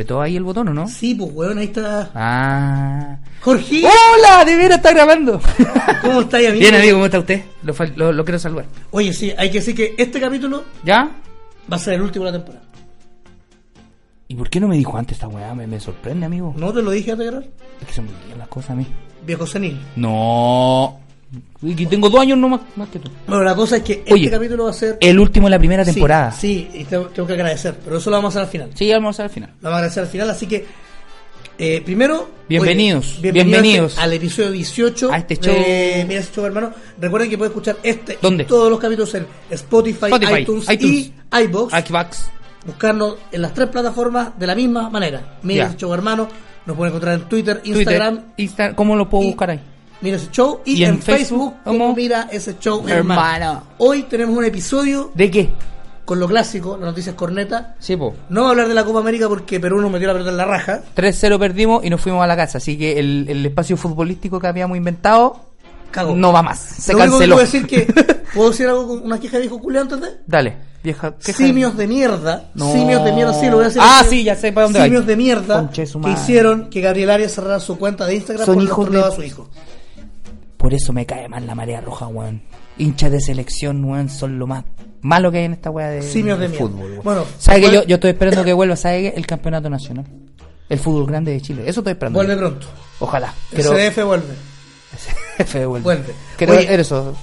¿Apretó ahí el botón o no? Sí, pues weón, ahí está. Ah. Jorge, ¡Hola! De veras está grabando. ¿cómo estáis, amigo? Bien, amigo, ¿cómo está usted? Lo, lo- lo quiero saludar. Oye, sí, hay que decir que este capítulo ¿Ya? va a ser el último de la temporada. ¿Y por qué no me dijo antes esta weá? Me, me sorprende, amigo. ¿No te lo dije antes de grabar? Es que se me olvidan las cosas a mí. Viejo senil. No. Y tengo dos años no más, que tú. Bueno, la cosa es que Oye, este capítulo va a ser. El último de la primera temporada. Sí, y tengo, tengo que agradecer, pero eso lo vamos a hacer al final. Sí, vamos a ver al final. Lo vamos a agradecer al final, así que. eh, primero. Bienvenidos, oye, bienvenidos. al episodio 18 A este de show. Mira ese show, hermano. Recuerden que pueden escuchar este ¿Dónde? todos los capítulos en Spotify, Spotify, iTunes, iTunes. y iBox. Xbox. buscarnos en las tres plataformas de la misma manera. Mira ese show, hermano. Nos pueden encontrar en Twitter, Twitter, Instagram, Insta- ¿Cómo lo puedo y- buscar ahí? Mira ese show. Y, Y en en, Facebook, Facebook. Mira ese show, hermano. Hermano. Hoy tenemos un episodio ¿De qué? con lo clásico, las noticias corneta. Sí, po. No voy a hablar de la Copa América porque Perú nos metió la pelota en la raja. 3-0 perdimos y nos fuimos a la casa. Así que el, el espacio futbolístico que habíamos inventado Cago. no va más. Se Lo único que canceló. puedo decir que. ¿Puedo decir algo con una queja de viejo culiao antes de? Dale, vieja. Simios de mierda. No. Simios de mierda, sí, lo voy a decir. Ah, sí, ya sé para dónde Simios vais. de mierda Conche que hicieron que Gabriel Arias cerrara su cuenta de Instagram Son por hijos de- a su hijo. Por eso me cae mal la marea roja, weón. Hinchas de selección, weón, son lo más malo que hay en esta weá de, Simios de fútbol. weón. Bueno, ¿Sabe que yo, yo estoy esperando que vuelva, ¿sabe qué? El campeonato nacional. El fútbol grande de Chile. Eso estoy esperando. Vuelve pronto. Ojalá. El Quiero... CDF vuelve. F vuelve. Vuelve. Quiero Oye. eso.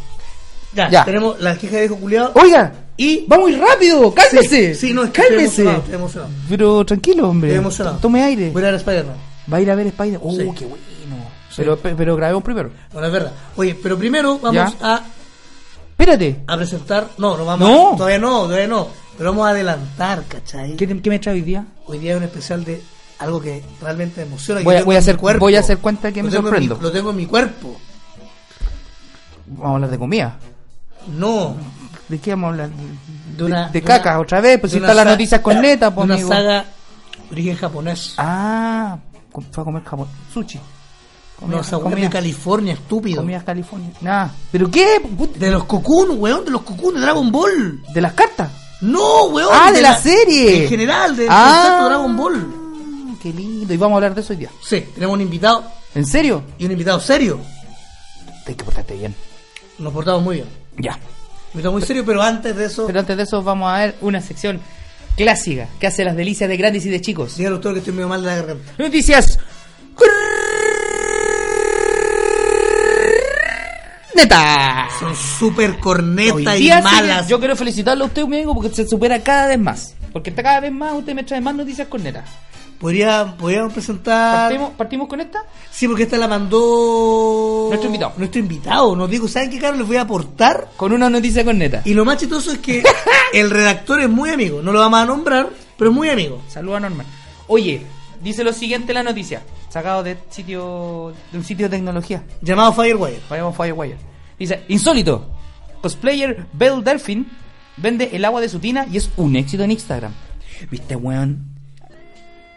Ya, Ya. tenemos la queja de viejo culiado. Oiga, Y. va muy rápido, cálmese. Sí, no, es que estoy cálmese. emocionado, estoy emocionado. Pero tranquilo, hombre. Estoy emocionado. Tome aire. Voy a ir a Spider-Man. Va a ir a ver Spider. Oh, Sí. qué bueno. Pero, pe- pero grabemos primero. Bueno, es verdad. Oye, pero primero vamos Ya. a, Espérate. a presentar. No, no vamos No. a- Todavía no, todavía no. Pero vamos a adelantar, ¿cachai? ¿Qué, te- qué me trae hoy día? Hoy día hay un especial de algo que realmente me emociona. Voy a- voy hacer- cuerpo. voy a hacer cuenta que Lo me en mi- sorprendo. lo tengo en mi cuerpo. Vamos a hablar de comida. No. ¿De qué vamos a hablar? De una. de de caca, una- otra vez. Pues si está las noticias con neta, de pues Una amigo. saga origen japonés. Ah, fue a comer Japón. Sushi. No, esa weá de California, estúpido. Comida California. Nah. ¿Pero qué? De los Cocoon, weón, de los Cocoon de Dragon Ball. ¿De las cartas? No, weón. Ah, de la serie. En general, del Ah. concepto Dragon Ball. Qué lindo. Y vamos a hablar de eso hoy día. Sí, tenemos un invitado ¿En serio? y un invitado serio. Hay que portarte bien. Nos portamos muy bien. Ya. Invitado muy serio, pero antes de eso, Pero antes de eso vamos a ver una sección clásica que hace las delicias de grandes y de chicos. dígale a usted que estoy medio mal de la garganta. Noticias. Son súper cornetas y malas. yo quiero felicitarlo a usted, mi amigo, porque se supera cada vez más. Porque está cada vez más, usted me trae más noticias con neta. Podría, podríamos presentar. ¿Partimos, partimos con esta? Sí, porque esta la mandó. Nuestro invitado. Nuestro invitado. Nos dijo, ¿saben qué, Carlos? Les voy a aportar. Con una noticia con neta. Y lo más chistoso es que el redactor es muy amigo. No lo vamos a nombrar, pero es muy amigo. Saluda Norman. Oye, dice lo siguiente la noticia. Sacado de sitio de un sitio de tecnología. Llamado Firewire. Vayamos Firewire. Dice, insólito. Cosplayer Belle Delphine vende el agua de su tina y es un éxito en Instagram. ¿Viste, weón?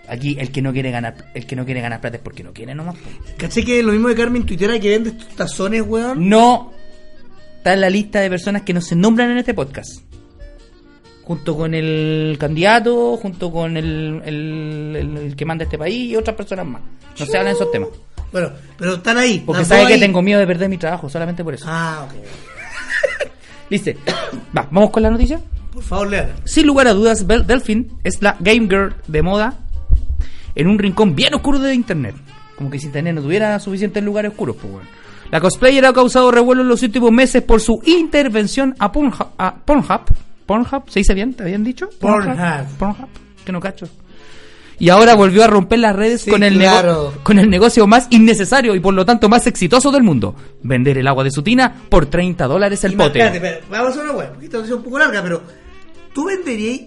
Aquí el que no quiere ganar, el que no quiere ganar plata es porque no quiere nomás. ¿Caché que lo mismo de Carmen Tuitera que vende estos tazones, weón? No está en la lista de personas que no se nombran en este podcast. Junto con el candidato, junto con el, el, el- el que manda este país y otras personas más. No se hablan de esos temas. Bueno, pero están ahí. Porque sabe que ahí. tengo miedo de perder mi trabajo, solamente por eso. Ah, ok. Dice, va, vamos con la noticia. Por favor, lean. Sin lugar a dudas, Belle Delphine es la game girl de moda en un rincón bien oscuro de internet. Como que si internet no tuviera suficientes lugares oscuros, pues bueno. La cosplayer ha causado revuelo en los últimos meses por su intervención a Pornhub. A Pornhub. Pornhub, ¿se dice bien? ¿Te habían dicho? Pornhub. Pornhub. Que no cacho. Y ahora volvió a romper las redes Sí, con, el claro. con el negocio más innecesario y por lo tanto más exitoso del mundo. Vender el agua de su tina por 30 dólares el pote. Imagínate, espera, vamos a hacer una web, porque esta noticia es un poco larga, pero tú venderías.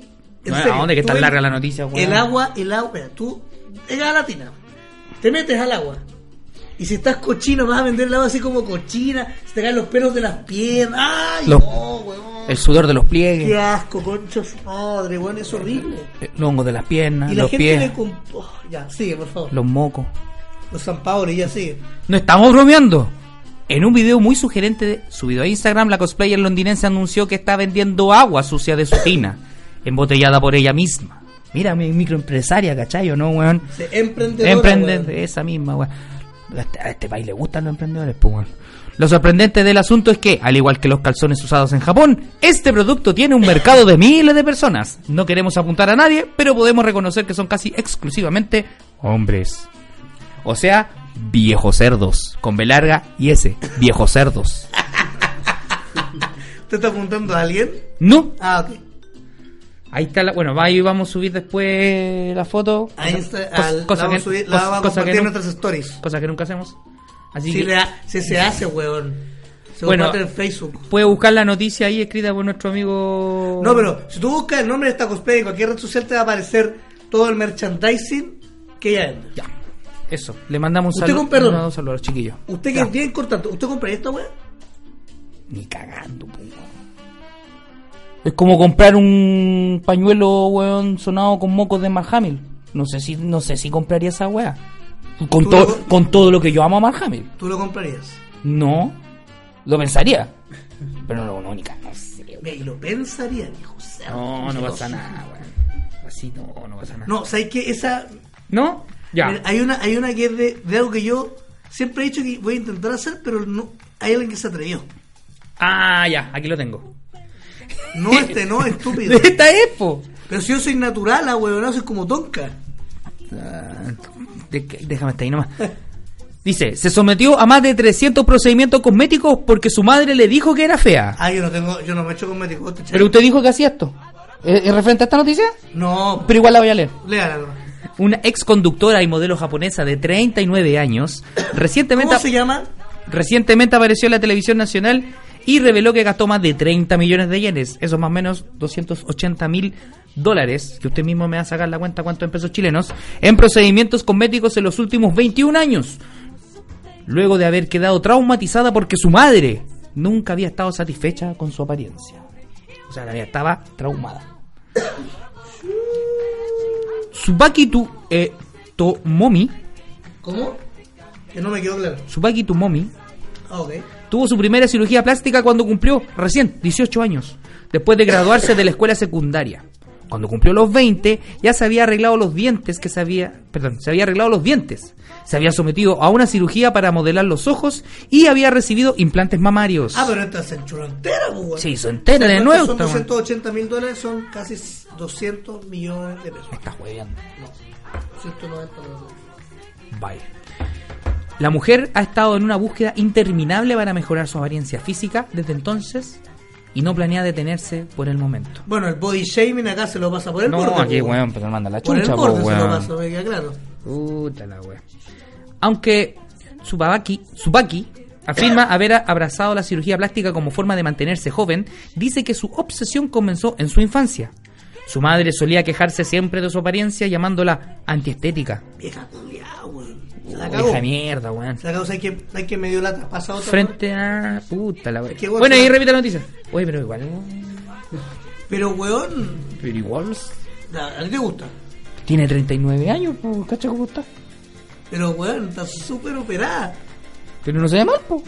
No, ¿a dónde que ven- larga la noticia? El agua, el agua, espera, tú llegas a la tina, te metes al agua. Y si estás cochino, vas a vender el agua así como cochina, se te caen los pelos de las piernas. ¡Ay, Los- no, weón! El sudor de los pliegues. Qué asco, concha su madre, weón, es horrible. Los hongos de las piernas, Y la los gente pies, le comp- oh, ya, sigue, por favor. los mocos. Los San Paolo, ya sigue. No estamos bromeando. En un video muy sugerente de- subido a Instagram, la cosplayer londinense anunció que está vendiendo agua sucia de su tina, embotellada por ella misma. Mira, mi microempresaria, ¿cachai o no, weón? Emprendedora, Emprende, weón. esa misma, weón. A este, a este país le gustan los emprendedores, pues, weón. Lo sorprendente del asunto es que, al igual que los calzones usados en Japón, este producto tiene un mercado de miles de personas. No queremos apuntar a nadie, pero podemos reconocer que son casi exclusivamente hombres. O sea, viejos cerdos, con B larga y S, viejos cerdos. ¿Usted está apuntando a alguien? No, Ah, ok. ahí está la, bueno, ahí vamos a subir después la foto. A Insta- Cosa- al- cosa la vamos que- a subir- la cosa- vamos a que compartir en nuestras stories. cosa que nunca hacemos. Así que le ha- se hace, weón. Se Bueno. en Facebook. puede buscar la noticia ahí escrita por nuestro amigo. No, pero si tú buscas el nombre de esta cosplay en cualquier red social te va a aparecer todo el merchandising que ella vende. Ya. Eso. Le mandamos un Usted saludo. con perdón. le mandamos un saludo a los chiquillos. Usted que Ya. es bien ¿usted compraría esta weón? Ni cagando, weón. Es como comprar un pañuelo, weón, sonado con mocos de Mark Hamill. No sé si, no sé si compraría esa weá. Con, ¿Tú to- lo- con todo lo que yo amo a Mark Hamill. ¿Tú lo comprarías? No. Lo pensaría. Pero no, no, ni. No sé, y lo pensaría, sea, No, no pasa nada, weón. Así no, no pasa nada. No, ¿sabes qué? Esa. ¿No? Ya. Mira, hay una hay una que es de, de algo que yo siempre he dicho que voy a intentar hacer, pero no hay alguien que se atrevió. Ah, ya, aquí lo tengo. No este, no, estúpido. De esta expo. Pero si yo soy natural, ah, weón, soy como tonka. Déjame estar ahí nomás. Dice, se sometió a más de 300 procedimientos cosméticos porque su madre le dicho que era fea. Ah, yo no tengo, yo no me echo cosméticos. ¿te Pero usted dijo que hacía esto. ¿Es referente a esta noticia? No, Pero igual la voy a leer. léala. Una ex conductora y modelo japonesa de 39 años recientemente, ¿Cómo se llama? recientemente apareció en la televisión nacional y reveló que gastó más de 30 millones de yenes, eso es más o menos 280 mil dólares, que usted mismo me va a sacar la cuenta cuánto en pesos chilenos, en procedimientos cosméticos en los últimos 21 años, luego de haber quedado traumatizada porque su madre nunca había estado satisfecha con su apariencia. O sea, la mía estaba traumada. Tsubaki tu, eh, Tomomi, ¿Cómo? Que no me quedó claro. Tsubaki Tomomi Ah, ok. Tuvo su primera cirugía plástica cuando cumplió recién 18 años, después de graduarse de la escuela secundaria. Cuando cumplió los 20, ya se había arreglado los dientes que se había, perdón, se había arreglado los dientes. Se había sometido a una cirugía para modelar los ojos y había recibido implantes mamarios. Ah, pero esta se enchuló entera, pues, weón. Se hizo entera de ¿Cuánto nuevo. Son esta weá. 280 mil dólares, son casi 200 millones de pesos. Me está jodiendo. No, 190 millones. Bye. La mujer ha estado en una búsqueda interminable para mejorar su apariencia física desde entonces y no planea detenerse por el momento. Bueno, el body shaming acá se lo pasa por el no, borde. aquí, pues, weón, pero manda la Por el chucha, po, borde se lo weón. pasa, me queda claro. Puta la wea. Aunque Tsubaki, Tsubaki afirma haber abrazado la cirugía plástica como forma de mantenerse joven, dice que su obsesión comenzó en su infancia. Su madre solía quejarse siempre de su apariencia llamándola antiestética. Vieja weón. La. Vieja mierda, weón. La cagó, ¿sabes que, ¿sabes que me dio lata? Pasa otra. Frente a... Puta la. Qué bueno. Bueno, ahí repite la noticia. Oye, pero igual... Pero, weón, Pero igual... a ti te gusta. Tiene 39 años, pues, ¿cacha cómo está? Pero, weón, está súper operada. Pero no se ve mal, pues.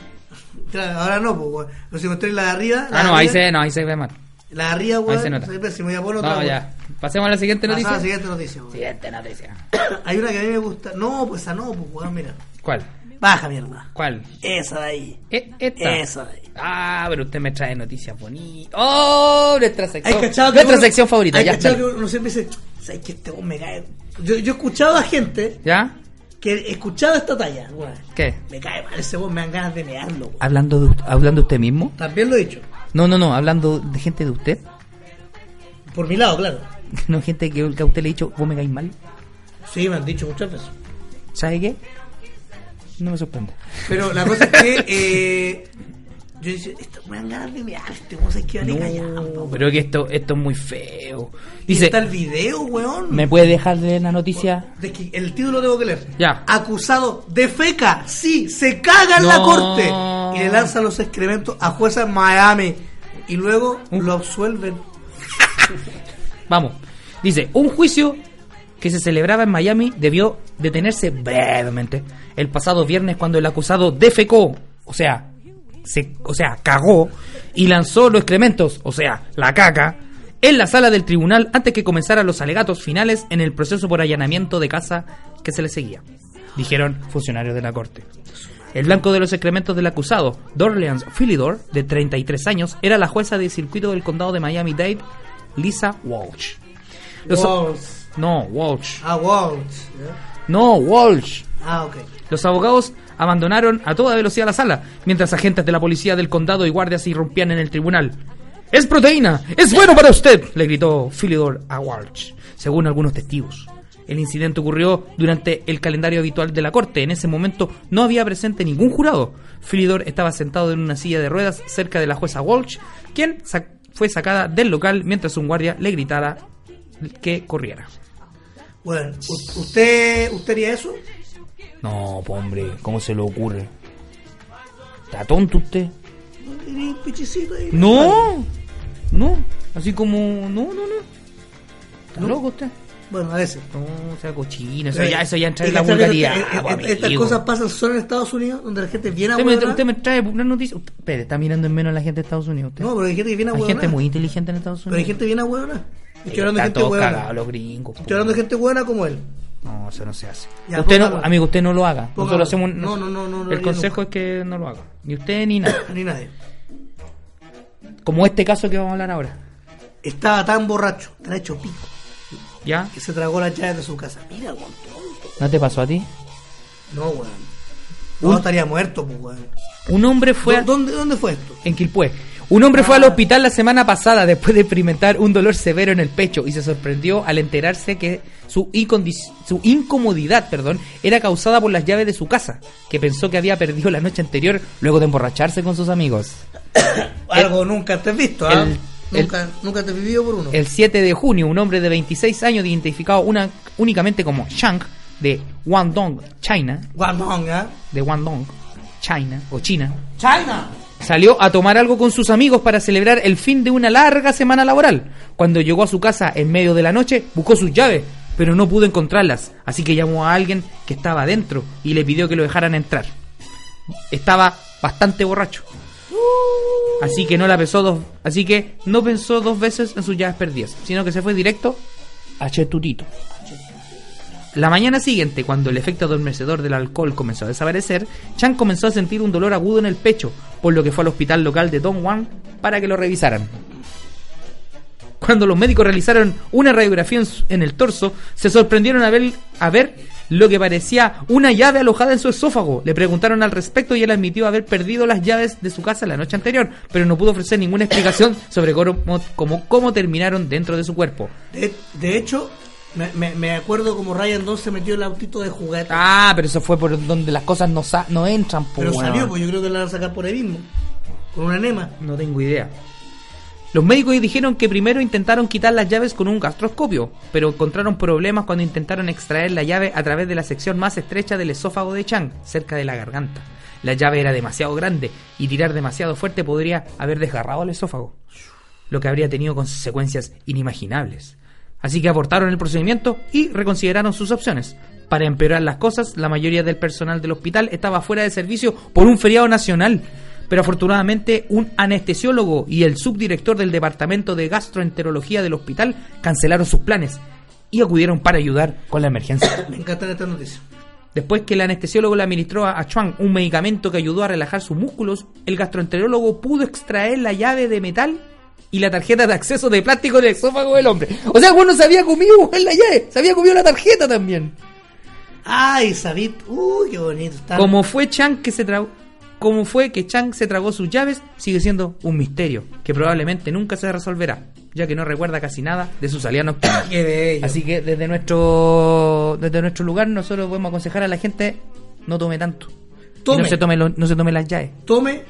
Claro, ahora no, pues, weón. Pero si mostré la de arriba. la Ah, no, ahí se, no, ahí se ve mal. La de arriba, Ahí weón. se nota. soy pésimo, voy a poner otra, No, weón. ya. Pasemos a la siguiente Pasamos a noticia. la siguiente noticia. Siguiente noticia. Hay una que a mí me gusta. No, pues esa no, pues weón, mira. ¿Cuál? Baja, mierda. ¿Cuál? Esa de ahí. E- Esta. Esa de ahí. Ah, pero usted me trae noticias bonitas. ¡Oh! Nuestra sección. Nuestra uno- sección favorita. Hay Ya, cachado que uno siempre dice, ¿sabes que este me cae? Yo, yo he escuchado a gente ¿Ya? que escuchaba esta talla. ¿Qué? Me cae mal ese weón, me dan ganas de mearlo, weón. ¿Hablando de, ¿Hablando de usted mismo? También lo he dicho. No, no, no. Hablando de gente de usted. Por mi lado, claro. No gente que, que a usted le ha dicho, vos me caes mal. Sí, me han dicho muchas veces. ¿Sabe qué? No me sorprende. Pero la cosa es que eh, yo dice, esto me dan ganas de mear, este weón se queda callado. No, weón. pero que esto, esto es muy feo. Y Dice, está el video, weón. ¿me puede dejar de la noticia? De que el título tengo que leer. Ya. Acusado de feca. Sí, se caga en la corte. Y le lanza los excrementos a jueza en Miami. Y luego lo absuelven. Vamos. Dice, un juicio que se celebraba en Miami debió detenerse brevemente el pasado viernes cuando el acusado defecó, o sea, se, o sea, cagó y lanzó los excrementos, o sea, la caca, en la sala del tribunal antes que comenzaran los alegatos finales en el proceso por allanamiento de casa que se le seguía, dijeron funcionarios de la corte. El blanco de los excrementos del acusado, Dorleans Philidor, de 33 años, era la jueza de circuito del condado de Miami-Dade, Lisa Walsh. Los- Walsh. No, Walsh. Ah, Walsh. ¿ya? No, Walsh. Ah, ok. Los abogados abandonaron a toda velocidad la sala, mientras agentes de la policía del condado y guardias irrumpían en el tribunal. ¡Es proteína! ¡Es bueno para usted! le gritó Philidor a Walsh, según algunos testigos. El incidente ocurrió durante el calendario habitual de la corte. En ese momento no había presente ningún jurado. Philidor estaba sentado en una silla de ruedas cerca de la jueza Walsh, quien sa- fue sacada del local mientras un guardia le gritara que corriera. Bueno, ¿usted, ¿usted haría eso? No, po, hombre, ¿cómo se le ocurre? ¿Está tonto usted? ¿No? No, no, así como, no, no, no. ¿Está No. loco usted? Bueno, a veces. No, o sea, cochino, eso Eh, ya, eso ya entra en la que vulgaridad. Estas cosas pasan solo en Estados Unidos, donde la gente viene a Usted me, usted me trae una noticia. Espere, está mirando en menos a la gente de Estados Unidos. Usted. No, pero hay gente que viene a hay gente muy inteligente en Estados Pero Unidos. hay gente bien a huevonar. Estoy hablando de gente buena. los gringos. Estoy hablando de gente buena como él. No, eso no se hace. Ya, usted no, amigo, usted no lo haga. Póngalo. Nosotros hacemos No, no, no, no El consejo nunca. es que no lo haga. Ni usted ni nada. Ni nadie. Como este caso que vamos a hablar ahora. Estaba tan borracho, tan hecho pico, ¿Ya? que se tragó las llaves de su casa. Mira, weón. ¿No te pasó a ti? No, weón. No, estaría muerto, pues, weón. Un hombre fue... ¿Dónde, ¿Dónde fue esto? en Quilpué. Un hombre fue al Ah. hospital la semana pasada después de experimentar un dolor severo en el pecho y se sorprendió al enterarse que su, su incomodidad perdón, era causada por las llaves de su casa, que pensó que había perdido la noche anterior luego de emborracharse con sus amigos. Algo nunca te has visto, ¿ah? el- Nunca, nunca te he vivido por uno. El 7 de junio, un hombre de 26 años identificado una, únicamente como Shang de Guangdong, China, Guangdong, ¿ah? de Guangdong, China o China, China. Salió a tomar algo con sus amigos para celebrar el fin de una larga semana laboral. Cuando llegó a su casa en medio de la noche, buscó sus llaves, pero no pudo encontrarlas, así que llamó a alguien que estaba adentro y le pidió que lo dejaran entrar. Estaba bastante borracho. Así que no la pensó dos, así que no dos veces en sus llaves perdidas, sino que se fue directo a Chetutito. La mañana siguiente, cuando el efecto adormecedor del alcohol comenzó a desaparecer, Chan comenzó a sentir un dolor agudo en el pecho, por lo que fue al hospital local de Dongwon para que lo revisaran. Cuando los médicos realizaron una radiografía en el torso, se sorprendieron a ver, a ver lo que parecía una llave alojada en su esófago. Le preguntaron al respecto y él admitió haber perdido las llaves de su casa la noche anterior, pero no pudo ofrecer ninguna explicación sobre cómo, cómo, cómo terminaron dentro de su cuerpo. De, de hecho, me, me, me acuerdo como Ryan 2 se metió el autito de juguete. Ah, pero eso fue por donde las cosas no, sa- no entran, po, pero salió, pues yo creo que la van a sacar por ahí mismo. Con una enema. No tengo idea. Los médicos dijeron que primero intentaron quitar las llaves con un gastroscopio, pero encontraron problemas cuando intentaron extraer la llave a través de la sección más estrecha del esófago de Chang, cerca de la garganta. La llave era demasiado grande y tirar demasiado fuerte podría haber desgarrado el esófago, lo que habría tenido consecuencias inimaginables. Así que abortaron el procedimiento y reconsideraron sus opciones. Para empeorar las cosas, la mayoría del personal del hospital estaba fuera de servicio por un feriado nacional. Pero afortunadamente un anestesiólogo y el subdirector del departamento de gastroenterología del hospital cancelaron sus planes y acudieron para ayudar con la emergencia. Me encanta esta noticia. Después que el anestesiólogo le administró a Chuang un medicamento que ayudó a relajar sus músculos, el gastroenterólogo pudo extraer la llave de metal y la tarjeta de acceso de plástico del esófago del hombre. O sea, bueno se había comido en la llave, se había comido la tarjeta también. Ay, Sabit. Uy, qué bonito. Está... Como fue Chang que se tragó, como fue que Chang se tragó sus llaves, sigue siendo un misterio que probablemente nunca se resolverá, ya que no recuerda casi nada de su salida nocturna. Así que desde nuestro desde nuestro lugar nosotros podemos aconsejar a la gente no tome tanto. Tome. No se tome lo- no se tome las llaves Tome,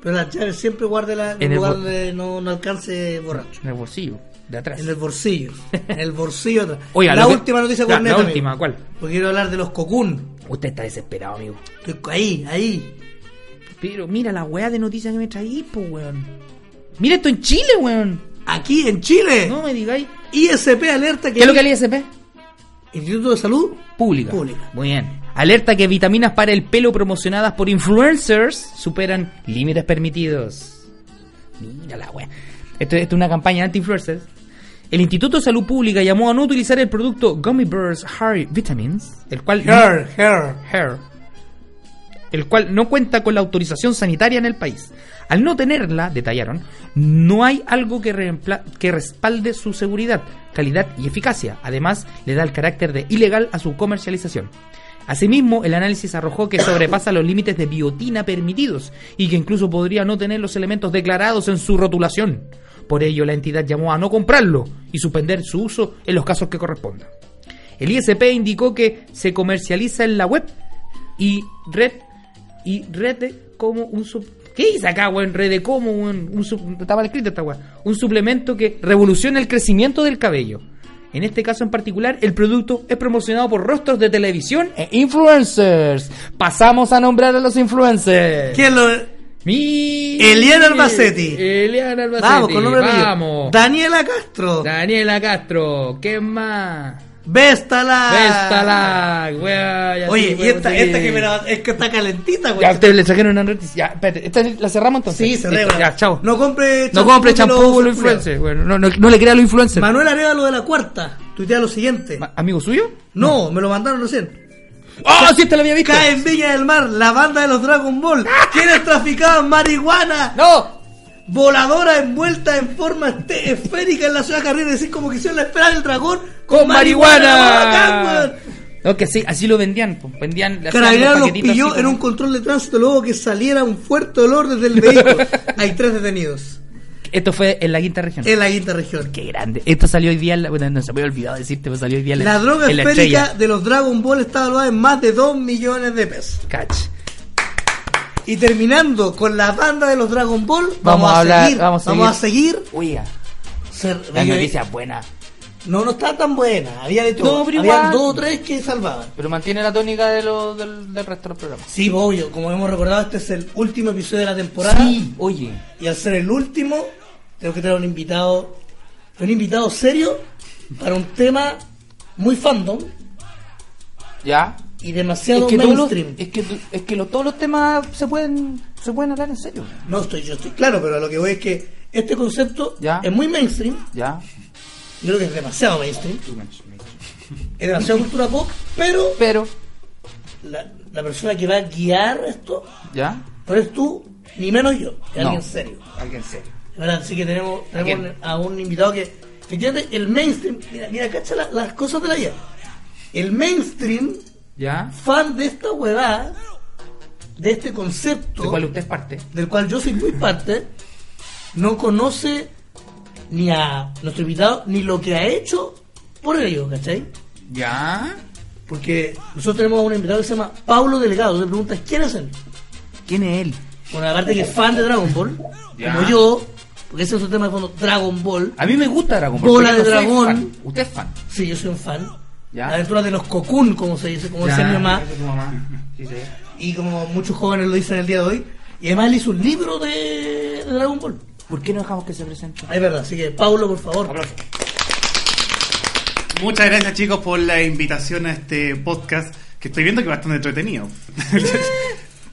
pero las llaves siempre guárdela en En el lugar donde no, no alcance borracho. en el bolsillo de atrás. En el bolsillo. En el bolsillo atrás. Oiga, la que- última noticia la- corneta. la amigo. última, ¿cuál? Porque quiero hablar de los cocún. Usted está desesperado, amigo. Ahí, ahí. Pero mira la weá de noticias que me traí, po, weón. Mira esto en Chile, weón. Aquí en Chile. No me digáis. ISP alerta que. ¿Qué es lo que el ISP? Instituto de Salud Pública. Pública. Muy bien. Alerta que vitaminas para el pelo promocionadas por influencers superan límites permitidos. Mira la wea. Esto, esto es una campaña anti-influencers. El Instituto de Salud Pública llamó a no utilizar el producto Gummy Bears Hair Vitamins, el cual Hair, hair. Hair, el cual no cuenta con la autorización sanitaria en el país. Al no tenerla, detallaron, no hay algo que, que respalde su seguridad, calidad y eficacia. Además, le da el carácter de ilegal a su comercialización. Asimismo, el análisis arrojó que sobrepasa los límites de biotina permitidos y que incluso podría no tener los elementos declarados en su rotulación. Por ello, la entidad llamó a no comprarlo y suspender su uso en los casos que correspondan. El ISP indicó que se comercializa en la web y red y red de como un sub ¿Qué dice acá, weón? Red de como un, un sub- escrito esta weón. Un suplemento que revoluciona el crecimiento del cabello. En este caso en particular, el producto es promocionado por rostros de televisión e influencers. Pasamos a nombrar a los influencers. ¿Quién lo.? Mi... Eliana Albacetti. Eliana Albacetti. Vamos, con nombre. Vamos. Daniela Castro. Daniela Castro. ¿Qué más? Vestala. Vestalag, weá, ya Oye, sí, y esta, esta que me la, es que está calentita, güey. Ya, ustedes le trajeron una noticia. Ya, espérate, ¿esta la cerramos entonces? Sí, regla. Ya, chao. No compre No compre champú los influencers. Bueno, no, no, no le crea a los influencers. Manuel Arevalo de la Cuarta tuitea lo siguiente. ¿Amigo suyo? No, me lo mandaron recién. ¡Ah, sí, esta la había visto! Cae en Viña del Mar la banda de los Dragon Ball. ¿Quiénes traficaban marihuana? ¡No! Voladora envuelta en forma este- esférica en la ciudad carrera. Decir como que hicieron la espera del dragón ¡Con marihuana! Bacán, weón. No, que sí, así lo vendían. pues, Vendían Carabineros los pilló así en como- un control de tránsito luego que saliera un fuerte olor desde el vehículo. Hay tres detenidos Esto fue en la quinta región. en la quinta región. Qué grande. Esto salió hoy día. Bueno, no se me había olvidado decirte, pero salió hoy día la La droga la esférica de los Dragon Ball está valuada en más de 2 millones de pesos. Cach. Y terminando con la banda de los Dragon Ball, vamos, Vamos a a, hablar- seguir. vamos Vamos a seguir. Oiga, Ser- la eh, noticia es buena. No, no está tan buena. Había de todo. No, Había dos o tres que salvaban. Pero mantiene la tónica de lo, del, del resto del programa. Sí, obvio. Como hemos recordado, este es el último episodio de la temporada. oye. Y al ser el último, tengo que traer un invitado. Un invitado serio para un tema muy fandom ¿Ya? Y demasiado es que, todos los, mainstream. es que, es que lo- todos los temas se pueden, se pueden hablar en serio. No estoy, yo estoy claro, pero a lo que voy es que este concepto Ya. es muy mainstream. ¿Ya? Yo creo que es demasiado mainstream. Es demasiado cultura pop, pero Pero, la, la persona que va a guiar esto ¿ya? no eres tú, ni menos yo. Es No. alguien serio. Alguien serio. ¿Verdad? Así que tenemos, tenemos a un invitado que, efectivamente, el mainstream, mira, mira, cacha la- las cosas de la vida. El mainstream, ¿Ya? fan de esta huevada, de este concepto, ¿De cuál usted es parte? del cual yo soy muy parte, no conoce ni a nuestro invitado, ni lo que ha hecho por ello, ¿cachai? ¿Ya? Porque nosotros tenemos a un invitado que se llama Pablo Delgado. Te preguntas, ¿quién es él? ¿Quién es él? Bueno, aparte que es fan de Dragon Ball, Ya. como yo, porque ese es otro tema de fondo, Dragon Ball. A mí me gusta Dragon Ball. Bola de dragón. Usted es fan. Sí, yo soy un fan. Ya. La aventura de los Cocoon, como se dice, como Ya, decía mi mamá, mamá. Sí, sí. y como muchos jóvenes lo dicen el día de hoy. Y además él hizo un libro de, de Dragon Ball. ¿Por qué no dejamos que se presente? Ah, Es verdad, así que Pablo, por favor. Muchas gracias chicos por la invitación a este podcast que estoy viendo que es bastante entretenido.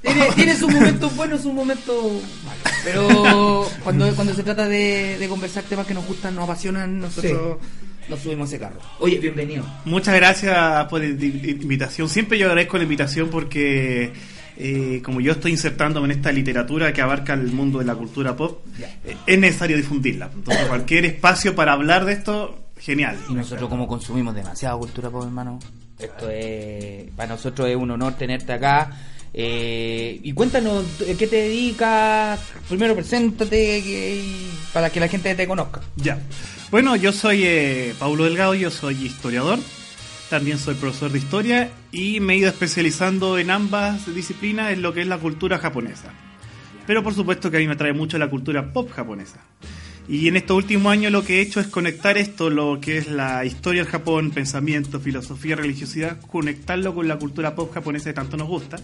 Tiene, tiene sus momentos buenos, sus momentos malos. Pero cuando, cuando se trata de, de conversar temas que nos gustan, nos apasionan, nosotros nos subimos a ese carro. Oye, bienvenido. Muchas gracias por la invitación. Siempre yo agradezco la invitación porque eh, como yo estoy insertándome en esta literatura que abarca el mundo de la cultura pop, eh, es necesario difundirla. Entonces cualquier espacio para hablar de esto, genial. Y nosotros como consumimos demasiada cultura pop, hermano, esto es para nosotros es un honor tenerte acá. Eh, y cuéntanos qué te dedicas. Primero, preséntate para que la gente te conozca. Ya. Bueno, yo soy eh, Paulo Delgado, yo soy historiador, también soy profesor de historia y me he ido especializando en ambas disciplinas en lo que es la cultura japonesa. Pero por supuesto que a mí me atrae mucho la cultura pop japonesa. Y en estos últimos años lo que he hecho es conectar esto, lo que es la historia del Japón, pensamiento, filosofía, religiosidad, conectarlo con la cultura pop japonesa que tanto nos gusta.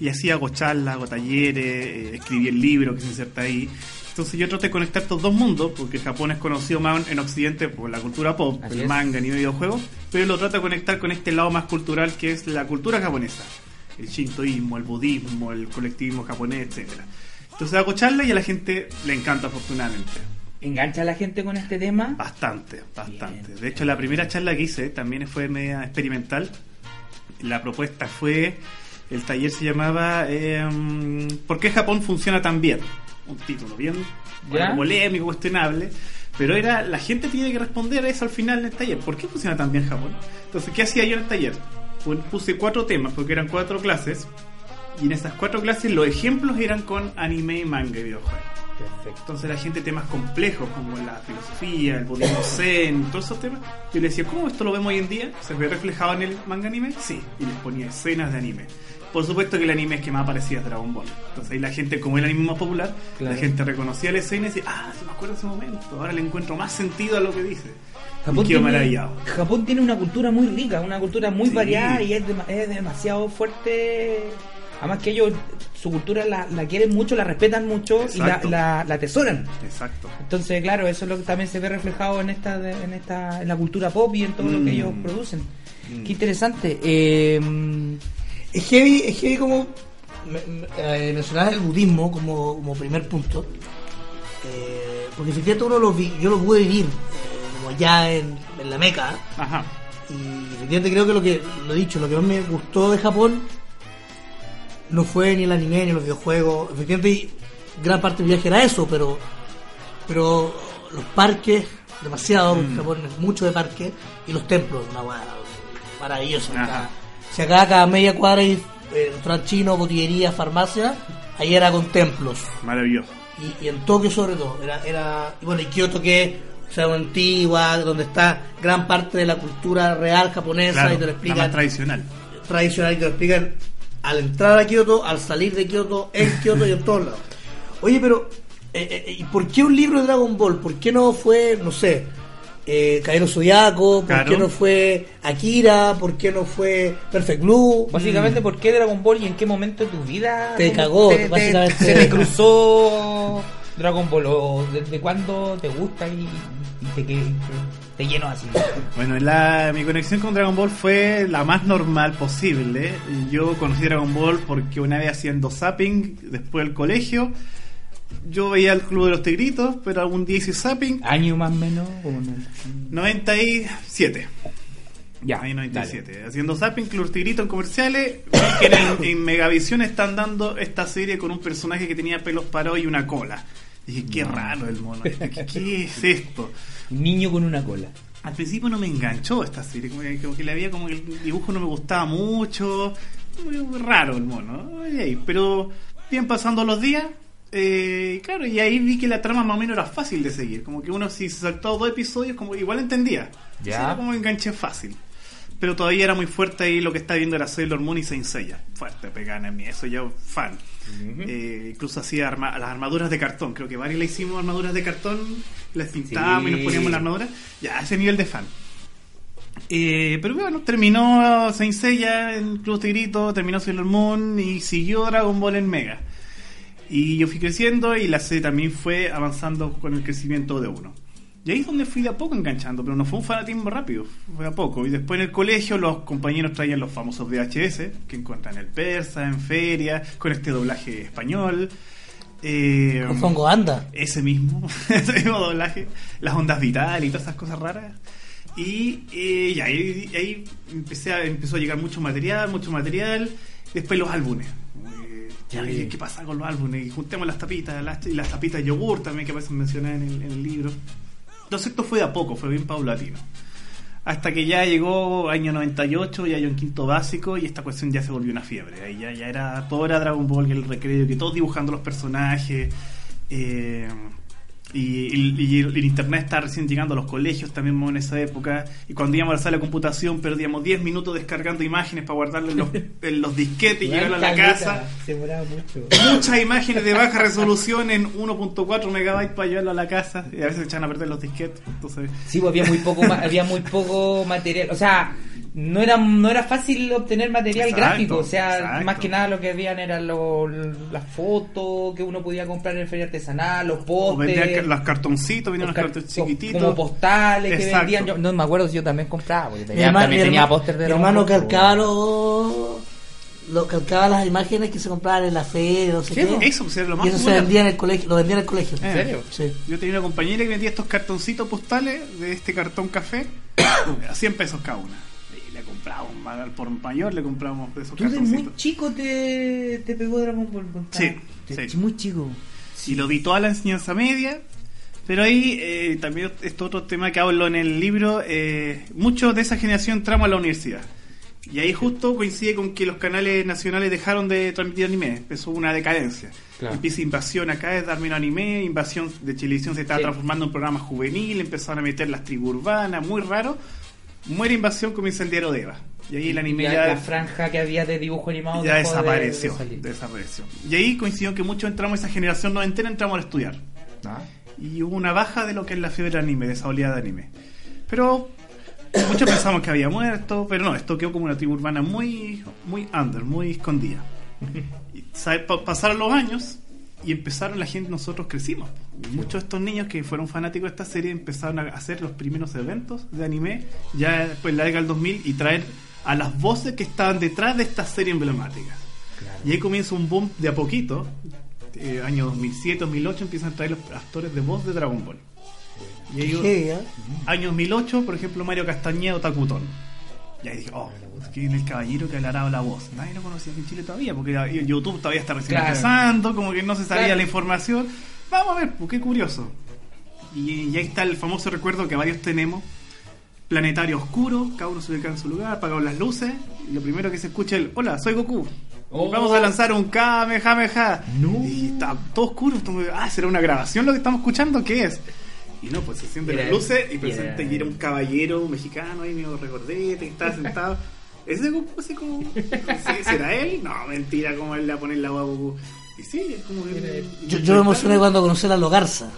Y así hago charlas, hago talleres, eh, escribí el libro que se inserta ahí. Entonces yo trato de conectar estos dos mundos, porque Japón es conocido más en Occidente por la cultura pop, Así el es. manga, anime, videojuegos, pero lo trato de conectar con este lado más cultural que es la cultura japonesa. El shintoísmo, el budismo, el colectivismo japonés, etcétera. Entonces hago charlas y a la gente le encanta afortunadamente. ¿Engancha a la gente con este tema? Bastante, bastante. De hecho, la primera charla que hice también fue media experimental. La propuesta fue, el taller se llamaba eh, ¿Por qué Japón funciona tan bien? Un título bien bueno, polémico, cuestionable. Pero era, la gente tiene que responder eso al final del taller. ¿Por qué funciona tan bien Japón? Entonces, ¿qué hacía yo en el taller? Puse cuatro temas, porque eran cuatro clases. Y en esas cuatro clases los ejemplos eran con anime, manga y videojuegos. Perfecto. Entonces la gente temas complejos como la filosofía, el budismo zen, todos esos temas. Yo le decía, ¿cómo esto lo vemos hoy en día? ¿Se ve reflejado en el manga anime? Sí. Y les ponía escenas de anime. Por supuesto que el anime que más aparecía es Dragon Ball. Entonces ahí la gente, como el anime más popular, Claro. la gente reconocía la escena y decía, ah, se me acuerda ese momento. Ahora le encuentro más sentido a lo que dice. y quedo maravillado. Japón tiene una cultura muy rica, una cultura muy Sí. variada y es, dema- es demasiado fuerte. Además que ellos, su cultura la, la quieren mucho, la respetan mucho y la, la, la atesoran. Exacto. Entonces, claro, eso es lo que también se ve reflejado en esta, de- en esta, en la cultura pop y en todo lo que Mm. ellos producen. Qué interesante. Eh, Es heavy, es heavy como eh, mencionabas el budismo como, como primer punto. Eh, porque efectivamente uno lo vi, yo lo pude vivir eh, como allá en, en la Meca. Ajá. Y efectivamente creo que lo que lo he dicho, lo que más me gustó de Japón no fue ni el anime ni los videojuegos. Efectivamente gran parte del viaje era eso, pero pero los parques demasiado, porque Japón es mucho de parques y los templos, una maravillosa. Ajá. Acá- Si acá cada media cuadra hay eh, restaurante chino, botillería, farmacia, ahí era con templos Maravilloso. y, y en Tokio sobre todo era era y bueno y Kioto que es o sea, una antigua donde está gran parte de la cultura real japonesa Claro, y te lo la explican más tradicional. tradicional y te lo explican al entrar a Kioto al salir de Kioto en Kioto y en todos lados oye pero eh, eh, ¿y por qué un libro de Dragon Ball? ¿por qué no fue no sé eh, Caballero Zodiaco? ¿por Claro. qué no fue Akira? ¿por qué no fue Perfect Blue? básicamente, ¿por qué Dragon Ball y en qué momento de tu vida Te cagó, te- te- básicamente. se te cruzó Dragon Ball? ¿O desde cuándo te gusta y, y te, que- te lleno así? Bueno, la, mi conexión con Dragon Ball fue la más normal posible. Yo conocí Dragon Ball porque una vez haciendo zapping después del colegio, yo veía el Club de los Tigritos, pero algún día hice zapping. ¿Año más o menos? o no? 97. Ya, Ahí dale. 97. Haciendo zapping, Club Tigrito en comerciales. Que en, en Megavisión están dando esta serie con un personaje que tenía pelos parados y una cola. Dije, qué raro el mono. ¿Qué, qué es esto? Un niño con una cola. Al principio no me enganchó esta serie, como que, como que le había como que el dibujo no me gustaba mucho, muy, raro el mono, y pero bien pasando los días, eh, claro, y ahí vi que la trama más o menos era fácil de seguir, como que uno si se saltó dos episodios, como igual entendía, Ya. Era como enganché fácil. Pero todavía era muy fuerte ahí lo que está viendo era Sailor Moon y Saint Seiya. Fuerte, pegana en mí, eso ya fan. Eh, incluso hacía arma- las armaduras de cartón. Creo que varios le hicimos armaduras de cartón, las pintábamos y nos poníamos la armadura. Ya, ese nivel de fan. Eh, pero bueno, terminó Saint Seiya en Club Tigrito, terminó Sailor Moon y siguió Dragon Ball en Mega. Y yo fui creciendo y la serie también fue avanzando con el crecimiento de uno. Y ahí es donde fui de a poco enganchando, pero no fue un fanatismo rápido, fue de a poco. Y después en el colegio los compañeros traían los famosos VHS, que encuentran en el persa, en feria, con este doblaje español. Eh, Con Fongo Anda. ese mismo, ese mismo doblaje, las ondas vitales y todas esas cosas raras. Y, eh, y ahí, ahí empecé a, empezó a llegar mucho material, mucho material. Después los álbumes. Ya, Sí. ¿Qué pasa con los álbumes? Y juntemos las tapitas, las, y las tapitas de yogur también que a veces mencioné en el, en el libro. Entonces esto fue de a poco, fue bien paulatino. Hasta que ya llegó año 98, ya yo en quinto básico y esta cuestión ya se volvió una fiebre. Ahí ya, ya era, todo era Dragon Ball, el recreo, que todos dibujando los personajes. eh, y, y- y el internet estaba recién llegando a los colegios también en esa época. Y cuando íbamos a la sala de computación perdíamos 10 minutos descargando imágenes para guardarlas en los, en los disquetes y llegar a la casa. Se mucho. Muchas imágenes de baja resolución en 1.4 megabytes para llevarlo a la casa. Y a veces echaban a perder los disquetes. Entonces, Sí, pues había muy poco había muy poco material, o sea, no era no era fácil obtener material Exacto, gráfico, o sea, exacto. más que nada lo que habían eran lo- las fotos que uno podía comprar en feria artesanal, los o vendían ca- postes, los cartoncitos, venían los cartones chiquititos. como postales que Exacto. vendían, yo no me acuerdo si yo también compraba, porque tenía, hermano, también tenía póster de mi hermano calcaba los, lo calcaba las imágenes que se compraban en la feria, no sé qué. Eso pues, era lo más y eso se vendía en el colegio, lo vendía en el colegio. Eh. ¿En serio? Sí. Yo tenía una compañera que vendía estos cartoncitos postales de este cartón café a 100 pesos cada una. Compramos al por mayor, le compramos de esos Tú de cartoncitos. muy chico te, te pegó Dragon Ball. Sí, sí. Muy chico. y lo vi toda la enseñanza media. Pero ahí eh, también esto otro tema que hablo en el libro, eh, muchos de esa generación entramos a la universidad. Y ahí justo coincide con que los canales nacionales dejaron de transmitir anime, empezó una decadencia. Claro. Empieza Invasión acá, es Darme Anime, Invasión de Chilevisión se estaba Sí. transformando en programa juvenil, empezaron a meter las tribus urbanas, muy raro. Muere Invasión comienza el diario de Eva. Y ahí el anime Ya ya, la franja que había de dibujo animado ya de- desapareció, de salir. desapareció. Y ahí coincidió que muchos entramos, esa generación noventena entramos a estudiar Ah. y hubo una baja de lo que es la fiebre del anime, de esa oleada de anime. Pero muchos pensamos que había muerto, pero no, esto quedó como una tribu urbana muy, muy under, muy escondida. Y, pasaron los años y empezaron la gente, nosotros crecimos. Muchos de estos niños que fueron fanáticos de esta serie empezaron a hacer los primeros eventos de anime, ya después en la década del 2000, y traer a las voces que estaban detrás de esta serie emblemática. Y ahí comienza un boom de a poquito. Eh, año 2007, 2008 empiezan a traer los actores de voz de Dragon Ball. Y ¿eh? año 2008, por ejemplo, Mario Castañeda o Takutón. Y ahí dije, oh, ¿quién es el caballero que hablará la voz? Nadie lo conocía aquí en Chile todavía, porque YouTube todavía está recién Claro. empezando, como que no se sabía Claro. la información. Vamos a ver, pues qué curioso. Y, y ahí está el famoso recuerdo que varios tenemos. Planetario oscuro, cada uno se ubica en su lugar, apagaron las luces, y lo primero que se escucha es el, hola, soy Goku. Oh. Vamos a lanzar un Kamehameha. No. Y está todo oscuro. ah, ¿será una grabación lo que estamos escuchando? ¿Qué es? Y no, pues se Era las luces y él. presenta Era y era un caballero mexicano ahí medio recordete que estaba sentado. Ese Goku así como... ¿sí, ¿Será él? No, mentira, como él le va a poner la Goku. Y sí, es como que... Yo, yo me emocioné cuando conocí a Logarza,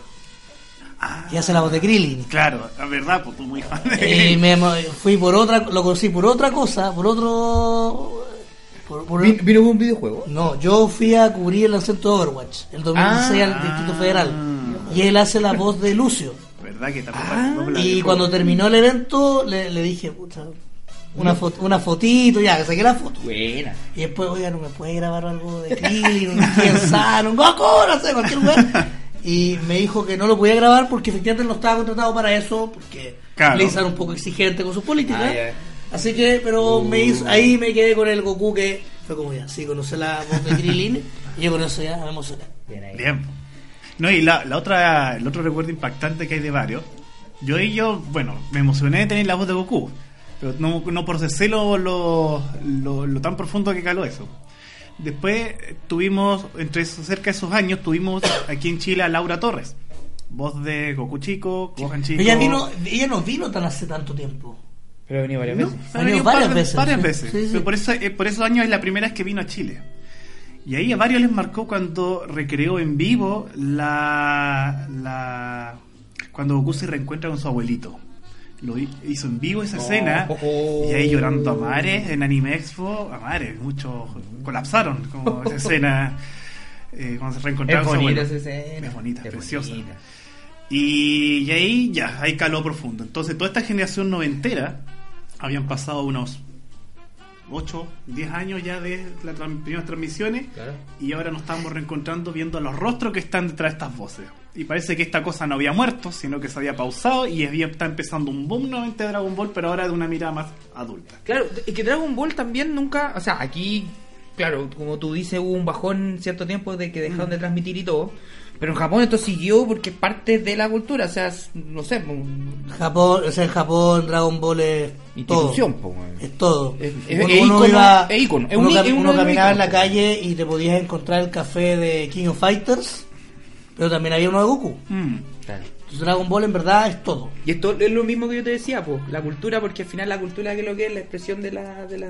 Ah, que hace la voz de Krillin. Claro, la verdad, pues tú muy fan de... Y me fui por otra, lo conocí por otra cosa, por otro... por- por- ¿Vino, un videojuego? no, yo fui a cubrir el lanzamiento de Overwatch, el 2016 al Ah. Distrito Federal. Y él hace la voz de Lucio. ¿Verdad que Ah, Y cuando terminó el evento, le, le dije, pucha, una, fo- una fotito, ya, saqué la foto. Buena. Y después, oiga, ¿no me puede grabar algo de Krillin, un Quién sabe, un Goku, no sé, cualquier lugar? Y me dijo que no lo podía grabar porque efectivamente no estaba contratado para eso, porque Claro. le era un poco exigente con sus políticas. Ah. Así que, pero me Uh. hizo, ahí me quedé con el Goku que fue como ya, sí, conocí la voz de Krillin y yo con eso ya me emocioné. Bien ahí. Bien. No, y la, la otra, el otro recuerdo impactante que hay de varios. Yo y yo, bueno, me emocioné de tener la voz de Goku. Pero no, no procesé lo, lo, lo, lo tan profundo que caló eso. Después tuvimos, entre esos- cerca de esos años, tuvimos aquí en Chile a Laura Torres. Voz de Goku Chico, Gohan Chico. Ella vino, ella no vino tan hace tanto tiempo. Pero ha venido varias No, veces. ha Ha venido par varias veces, Varias sí. veces. Sí, sí. Pero por, eso, eh, por esos años es la primera vez que vino a Chile. Y ahí a varios les marcó cuando recreó en vivo la, la cuando Goku se reencuentra con su abuelito. Lo hi- hizo en vivo esa Oh. escena y ahí llorando a mares en Anime Expo, a mares, muchos colapsaron como esa escena eh, cuando se reencontraron Es bonita esa escena. Es bonita, Es preciosa. bonita. Y, y ahí ya, ahí caló profundo. Entonces, toda esta generación noventera habían pasado unos 8, 10 años ya de las primeras transmisiones Claro. y ahora nos estamos reencontrando viendo los rostros que están detrás de estas voces. Y parece que esta cosa no había muerto, sino que se había pausado y había, está empezando un boom nuevamente de Dragon Ball, pero ahora de una mirada más adulta. Claro, es que Dragon Ball también nunca, o sea, aquí, claro, como tú dices, hubo un bajón cierto tiempo de que dejaron de transmitir y todo, pero en Japón esto siguió porque es parte de la cultura, o sea, no sé, un- Japón, o sea, en Japón Dragon Ball es institución, todo. po, weón. Es todo. Es- es- uno, es uno iba- es ícono, uno un- caminaba en la calle y te podías encontrar el café de King of Fighters, pero también había uno de Goku. Mm. Claro. Entonces Dragon Ball en verdad es todo. Y esto es lo mismo que yo te decía, pues, la cultura, porque al final la cultura que es lo que es la expresión de la, de la,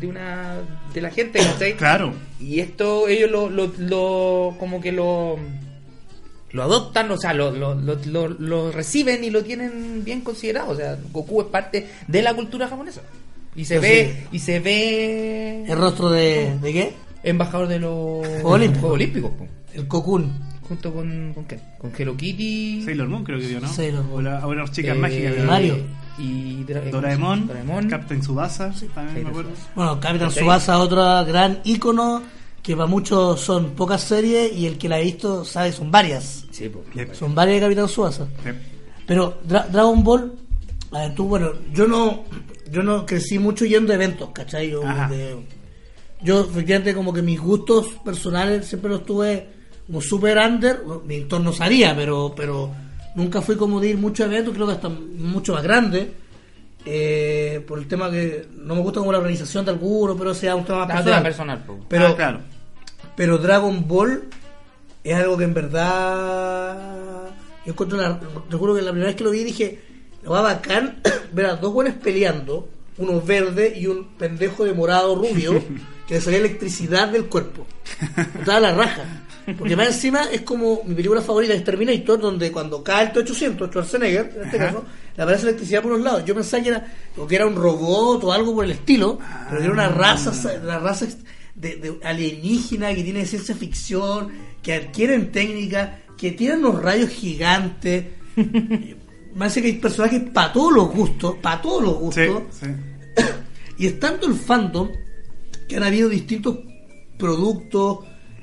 de una, de la gente, ¿cachai? Claro. Y esto ellos lo, lo, lo- como que lo, lo adoptan, o sea, lo, lo, lo, lo- lo reciben y lo tienen bien considerado. O sea, Goku es parte de la cultura japonesa. Y se Yo ve, sí. y se ve ¿El rostro de, de qué? embajador de los Juegos Olímpicos. El Cocoon. junto con, con qué? Con Hello Kitty. Sailor Moon creo que dio, ¿no? Sailor Moon. O la, o las chicas eh, mágicas. de- Mario. Y eh, Doraemon, Doraemon. Captain Subasa, también me acuerdo. Bueno, Capitán Ok. Subasa, otro gran ícono que para muchos son pocas series y el que la ha visto sabe son varias. Sí, po. Yep. Son varias de Capitán Subasa. Sí. Pero Dra- Dragon Ball, a ver, tú, bueno, yo no, yo no crecí mucho yendo a eventos, ¿cachai? Yo, de- yo efectivamente como que mis gustos personales siempre los tuve como super under, mi entorno sabía, pero, pero nunca fui como de ir mucho a eventos, creo que hasta mucho más grande. eh, por el tema que no me gusta como la organización de alguno, pero sea un tema más Ah, personal. tema personal, po. Pero, Ah, claro. pero Dragon Ball es algo que en verdad. Yo encuentro la. Recuerdo que la primera vez que lo vi dije. Lo va bacán ver a dos buenos peleando, uno verde y un pendejo de morado rubio, que le salía electricidad del cuerpo. Estaba la raja. Porque más encima es como mi película favorita es Terminator, donde cuando cae el T-800, Schwarzenegger, en este Ajá. caso, le aparece electricidad por los lados. Yo pensaba que era, o que era un robot o algo por el estilo, pero que era una raza, una raza de, de alienígena que tiene ciencia ficción, que adquieren técnica, que tienen unos rayos gigantes. Me parece que hay personajes para todos los gustos, para todos los Sí, gustos. sí. Y es tanto el fandom que han habido distintos productos,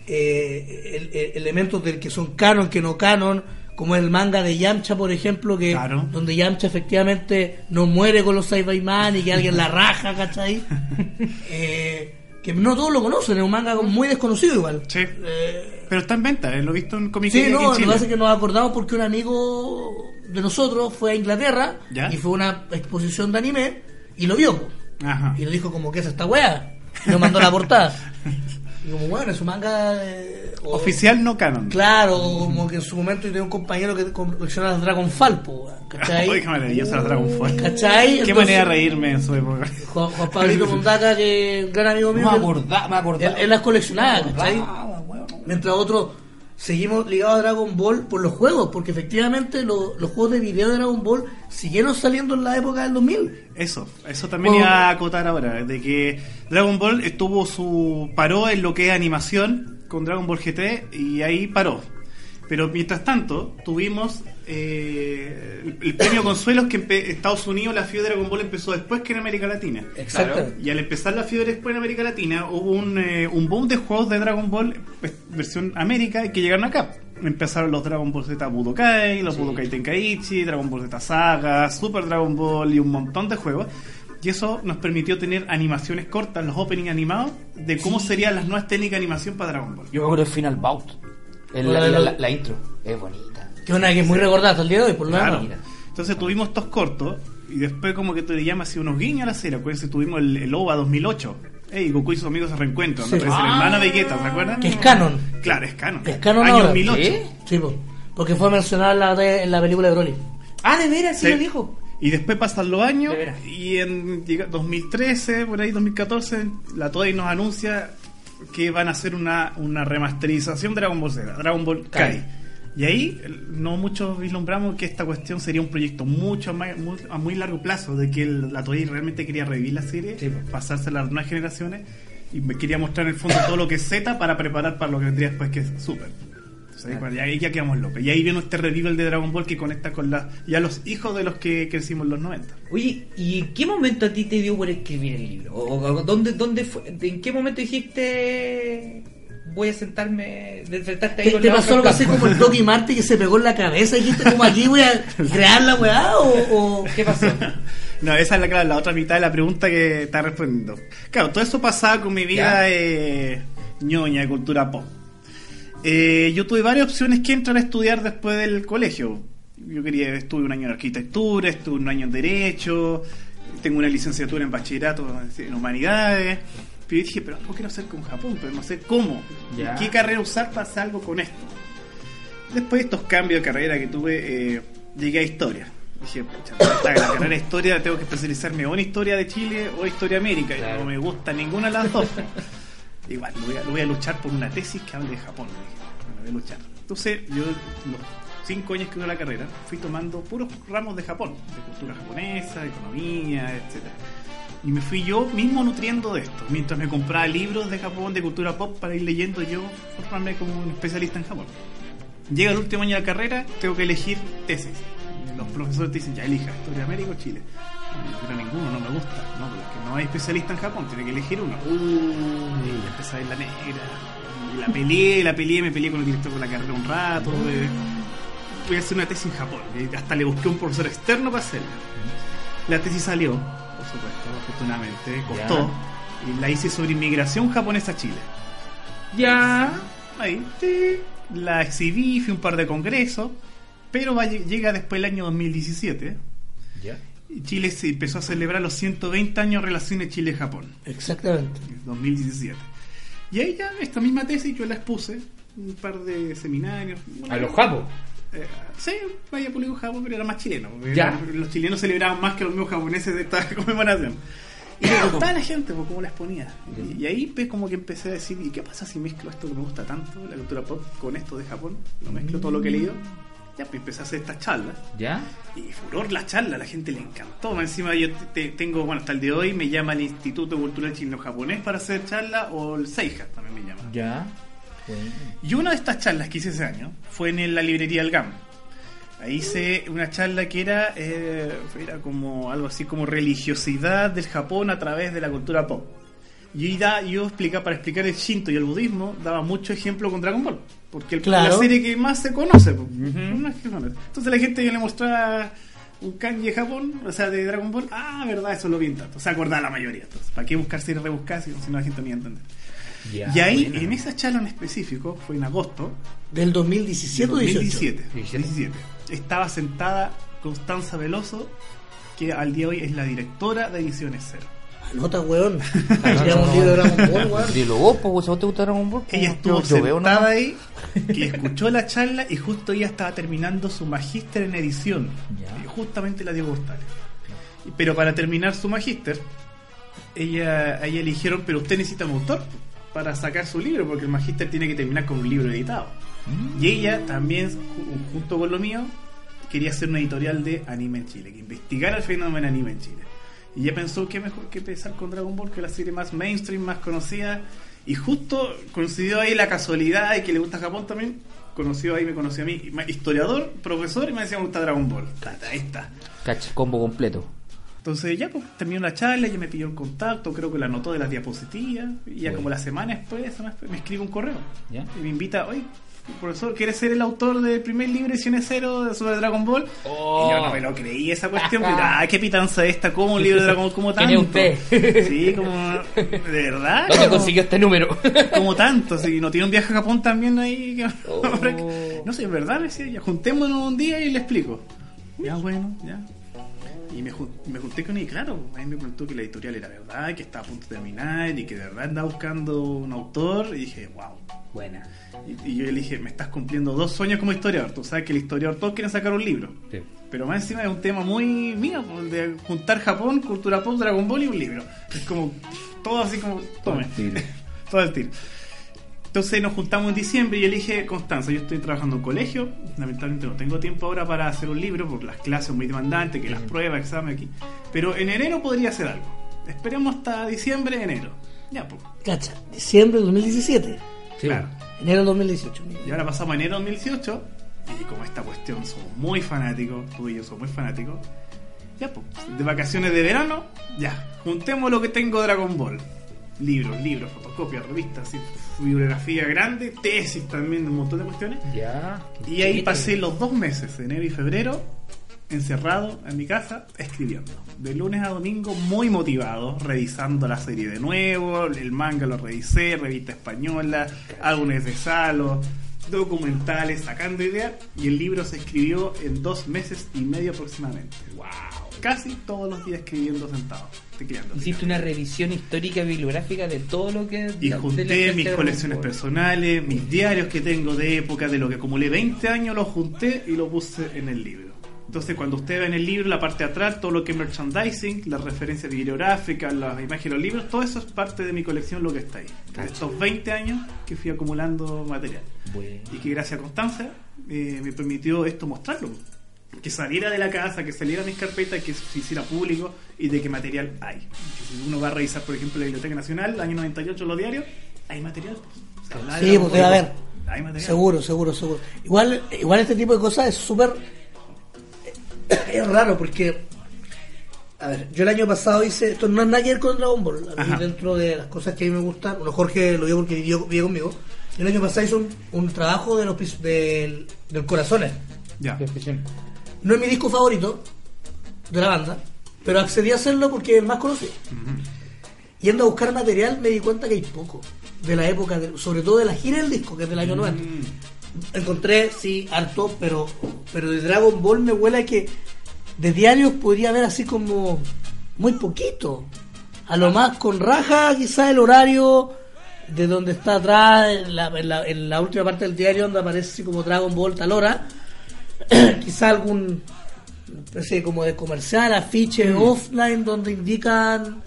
eh, el- el- elementos del que son canon, que no canon, como el manga de Yamcha, por ejemplo, que Claro. donde Yamcha efectivamente no muere con los Saibaimán y que alguien la raja, ¿cachai? Eh, que no todos lo conocen, es un manga muy desconocido igual. Sí. Eh, Pero está en venta, eh, lo he visto en Comic Sí, no, en lo que pasa es que nos acordamos porque un amigo de nosotros fue a Inglaterra ¿Ya? y fue a una exposición de anime y lo vio. Ajá. Y le dijo como que es esta weá. Y nos mandó la portada. Y como, bueno, es su manga... eh, o- Oficial no canon. Claro, como que en su momento yo tenía un compañero que colecciona las Dragon Falpo, ¿cachai? Uy, qué maravillosa la Dragon. ¿Cachai? Qué Entonces, manera de reírme en su época. Juan, Juan Pablito Mondaca, que es un gran amigo mío, me acordaba, me acordaba. él, él las coleccionaba, ¿cachai? Mientras otros seguimos ligados a Dragon Ball por los juegos, porque efectivamente lo- los juegos de video de Dragon Ball siguieron saliendo en la época del 2000. Eso, eso también Bueno. iba a acotar ahora, de que Dragon Ball estuvo su paró en lo que es animación con Dragon Ball GT y ahí paró. Pero mientras tanto, tuvimos eh, el, el premio Consuelo es que en Estados Unidos la fiebre de Dragon Ball empezó después que en América Latina. Exactamente. Y al empezar la fiebre después en América Latina, hubo un, eh, un boom de juegos de Dragon Ball pues, versión América que llegaron acá. Empezaron los Dragon Ball Z Budokai, los Budokai Tenkaichi, Dragon Ball Z Saga, Super Dragon Ball y un montón de juegos. Y eso nos permitió tener animaciones cortas, los opening animados, de cómo serían las nuevas técnicas de animación para Dragon Ball. Yo me acuerdo del Final Bout. El- la, la- la- la intro. Es bonita. Que es una que es muy recordada hasta el día de hoy, por lo Claro. menos. Entonces tuvimos estos cortos y después como que te llamas así unos guiños a la serie. Acuérdense, tuvimos el, el OVA 2008. Ey, Goku y sus amigos se reencuentran. Sí. Aparece la Ah. hermana Vegeta, ¿se acuerdan? Que es canon. Claro, es canon. Es canon Año ahora. 2008. ¿Sí? Sí, po. porque fue mencionada en la, en la película de Broly. Ah, de veras, sí, Sí. lo dijo. Y después pasan los años De y en llega 2013, por ahí 2014, la Toei nos anuncia que van a hacer una, una remasterización de Dragon Ball Z, Dragon Ball Kai. Kai. Y ahí no muchos vislumbramos que esta cuestión sería un proyecto mucho más, muy- a muy largo plazo, de que el- la Toei realmente quería revivir la serie, Sí, pasarse a las nuevas generaciones y me quería mostrar en el fondo todo lo que es Z para preparar para lo que vendría después que es Super. Entonces, ahí, ya, ahí ya quedamos locos. Y ahí viene este revival de Dragon Ball que conecta con la, ya los hijos de los que crecimos en los 90. Oye, ¿y en qué momento a ti te dio por escribir el libro? ¿O, o dónde, dónde fue? ¿En qué momento dijiste voy a sentarme, de enfrentarte ahí ¿Te, con te la pasó algo así como el Doki Marte que se pegó en la cabeza y dijiste como aquí voy a crear la weá o, o- ¿Qué pasó? No, esa es la, claro, la otra mitad de la pregunta que está respondiendo. Claro, todo eso pasaba con mi vida eh, ñoña, de cultura pop. Eh, yo tuve varias opciones que entrar a estudiar después del colegio. Yo quería, estuve un año en arquitectura, estuve un año en derecho, tengo una licenciatura en bachillerato en humanidades. Pero yo dije, pero algo quiero hacer con Japón, pero no sé cómo. Ya. ¿Qué carrera usar para hacer algo con esto? Después de estos cambios de carrera que tuve, eh, llegué a historia. Dije, pucha, la carrera de historia tengo que especializarme o en historia de Chile o historia de América. Y no me gusta ninguna de las dos. Igual, lo voy, a, lo voy a luchar por una tesis que hable de Japón. Dije, voy a luchar. Entonces, yo los cinco años que duró la carrera, fui tomando puros ramos de Japón, de cultura japonesa, de economía, etcétera Y me fui yo mismo nutriendo de esto, mientras me compraba libros de Japón, de cultura pop, para ir leyendo yo, formarme como un especialista en Japón. Llega el último año de la carrera, tengo que elegir tesis. Los profesores te dicen, ya elija, Historia de América o Chile. No, quiero ninguno, no me gusta. No, pero es que no hay especialista en Japón, tiene que elegir uno. Y empecé a la negra. Y la peleé, la peleé, me peleé con el director de la carrera un rato. Voy a hacer una tesis en Japón. Y hasta le busqué un profesor externo para hacerla. La tesis salió, supuesto, afortunadamente, costó. Y la hice sobre inmigración japonesa a Chile. Ya. Ahí, sí, la exhibí, fui a un par de congresos, pero va- llega después el año 2017 Ya. y Chile se empezó a celebrar los 120 años de relaciones Chile-Japón, Exactamente. 2017. Y ahí ya esta misma tesis yo la expuse, un par de seminarios. A los japos. Eh, sí, vaya público Japón, pero era más chileno. Ya. Los chilenos celebraban más que los mismos japoneses de esta conmemoración. Y le gustaba la gente, pues, cómo la exponía. Y, y ahí pues, como que empecé a decir, ¿y qué pasa si mezclo esto que me gusta tanto, la cultura pop, con esto de Japón? Lo mezclo todo lo que he leído. Ya, pues empecé a hacer estas charlas. ¿Ya? Y furor la charla, la gente le encantó. Más Encima yo te- tengo, bueno, hasta el de hoy me llama el Instituto Cultural Chino-Japonés para hacer charla, o el Seija también me llama. Ya. Y una de estas charlas que hice ese año fue en la librería El GAM. Ahí hice una charla que era, eh, era como algo así como religiosidad del Japón a través de la cultura pop. Y da- yo explicaba, para explicar el Shinto y el budismo, daba mucho ejemplo con Dragon Ball. Porque el- Claro. la serie que más se conoce. conoce. Entonces la gente yo le mostraba un kanji de Japón, o sea, de Dragon Ball. Ah, verdad, eso lo vi en tanto. O sea, acordaba la mayoría. Entonces, ¿para qué buscar series rebuscadas si si no la gente no iba a entender? Ya, y ahí, buena. en esa charla en específico, fue en agosto, Del 2017 o 18. 2017, 17. 17. Estaba sentada Constanza Veloso, que al día de hoy es la directora de Ediciones Cero. Anota, weón. Dilo vos, pues, ¿a vos te gusta Dragon Ball? Ella Yo- estuvo yo veo sentada ahí, que escuchó la charla y justo ella estaba terminando su magíster en edición. Ya. Y justamente la dio Gustavo. Pero para terminar su magíster, ella, ella le dijeron, pero usted necesita un autor para sacar su libro, porque el magíster tiene que terminar con un libro editado. Mm. Y ella también, ju- junto con lo mío, quería hacer una editorial de anime en Chile, que investigara el fenómeno anime en Chile. Y ella pensó que mejor que empezar con Dragon Ball, que es la serie más mainstream, más conocida. Y justo coincidió ahí la casualidad y que le gusta Japón también. Conoció ahí, me conoció a mí, historiador, profesor, y me decía me gusta Dragon Ball. Tata, ahí está. Cacha, combo completo. Entonces ya pues terminó la charla, ella me pidió el contacto, creo que la anotó de las diapositivas, y ya como la semana después, me escribe un correo. ¿Ya? Y me invita, oye, profesor, ¿quieres ser el autor del primer libro de ediciones cero sobre Dragon Ball? Oh. Y yo no me lo creí esa cuestión, pero, ah, qué pitanza esta, como un libro de Dragon Ball, como ¿Quién tanto. es usted? Sí, como, de verdad. ¿Dónde consiguió este número? como tanto, si no tiene un viaje a Japón también ahí. que- Oh. No sé, en verdad, me decía, ya juntémonos un día y le explico. Ya, bueno, ya. Y me, me junté con él y claro, ahí me contó que la editorial era verdad, que estaba a punto de terminar y que de verdad andaba buscando un autor. Y dije, wow. Buena. Y, y yo le dije, me estás cumpliendo dos sueños como historiador. Tú sabes que el historiador todos quieren sacar un libro. Sí. Pero más encima es un tema muy mío, pues, de juntar Japón, cultura pop, Dragon Ball y un libro. Es como todo así como, tome, tiro. todo el tiro. Entonces nos juntamos en diciembre y yo le dije, Constanza, yo estoy trabajando en colegio, lamentablemente no tengo tiempo ahora para hacer un libro porque las clases son muy demandantes, que las pruebas, examen aquí. Pero en enero podría hacer algo. Esperemos hasta diciembre, enero. Ya, pues. Cacha, diciembre de 2017. Sí, Claro. Enero del 2018. Y ahora pasamos a enero 2018 y como esta cuestión somos muy fanáticos, tú y yo somos muy fanáticos, ya pues, de vacaciones de verano, ya, juntemos lo que tengo de Dragon Ball. Libros, libros, fotocopias, revistas, bibliografía grande, tesis también, un montón de cuestiones. Ya. Y ahí pasé los dos meses, enero y febrero, encerrado en mi casa, escribiendo. De lunes a domingo, muy motivado, revisando la serie de nuevo, el manga lo revisé, revista española, álbumes de Salo, documentales, sacando ideas, y el libro se escribió en dos meses y medio aproximadamente. ¡Wow! Casi todos los días escribiendo sentado. Tecleando, Hiciste una revisión histórica bibliográfica de todo lo que... y junté mis colecciones personales, mis diarios que tengo de época, de lo que acumulé 20 años, los junté y lo puse en el libro. Entonces, cuando usted ve en el libro, la parte de atrás, todo lo que es merchandising, las referencias bibliográficas, las imágenes de los libros, todo eso es parte de mi colección, lo que está ahí. De estos 20 años que fui acumulando material. Bueno. Y que gracias a Constanza eh, me permitió esto mostrarlo. Que saliera de la casa, que saliera mis carpetas, que se hiciera público y de qué material hay. Que si uno va a revisar, por ejemplo, la Biblioteca Nacional, año 98, los diarios, hay material. pues. Sí, pues debe haber. Hay material. Seguro, seguro, seguro. Igual, igual este tipo de cosas es súper. Es raro porque. A ver, yo el año pasado hice. Esto no es nada que ver con Dragon Ball. A mí, Ajá. dentro de las cosas que a mí me gustan. Bueno, Jorge lo vio porque vivió, vivió conmigo. Yo el año pasado hice un, un trabajo de los, del, del Corazones. Ya. No es mi disco favorito de la banda, pero accedí a hacerlo porque es el más conocido. Yendo a buscar material me di cuenta que hay poco de la época, de- sobre todo de la gira del disco, que es del año 90. Encontré, sí, harto, pero, pero de Dragon Ball me huele a que de diarios podría haber así como muy poquito. A lo más con raja, quizá el horario de donde está atrás, en la, en la- en la última parte del diario, donde aparece así como Dragon Ball tal hora. quizá algún especie como de comercial, afiche offline donde indican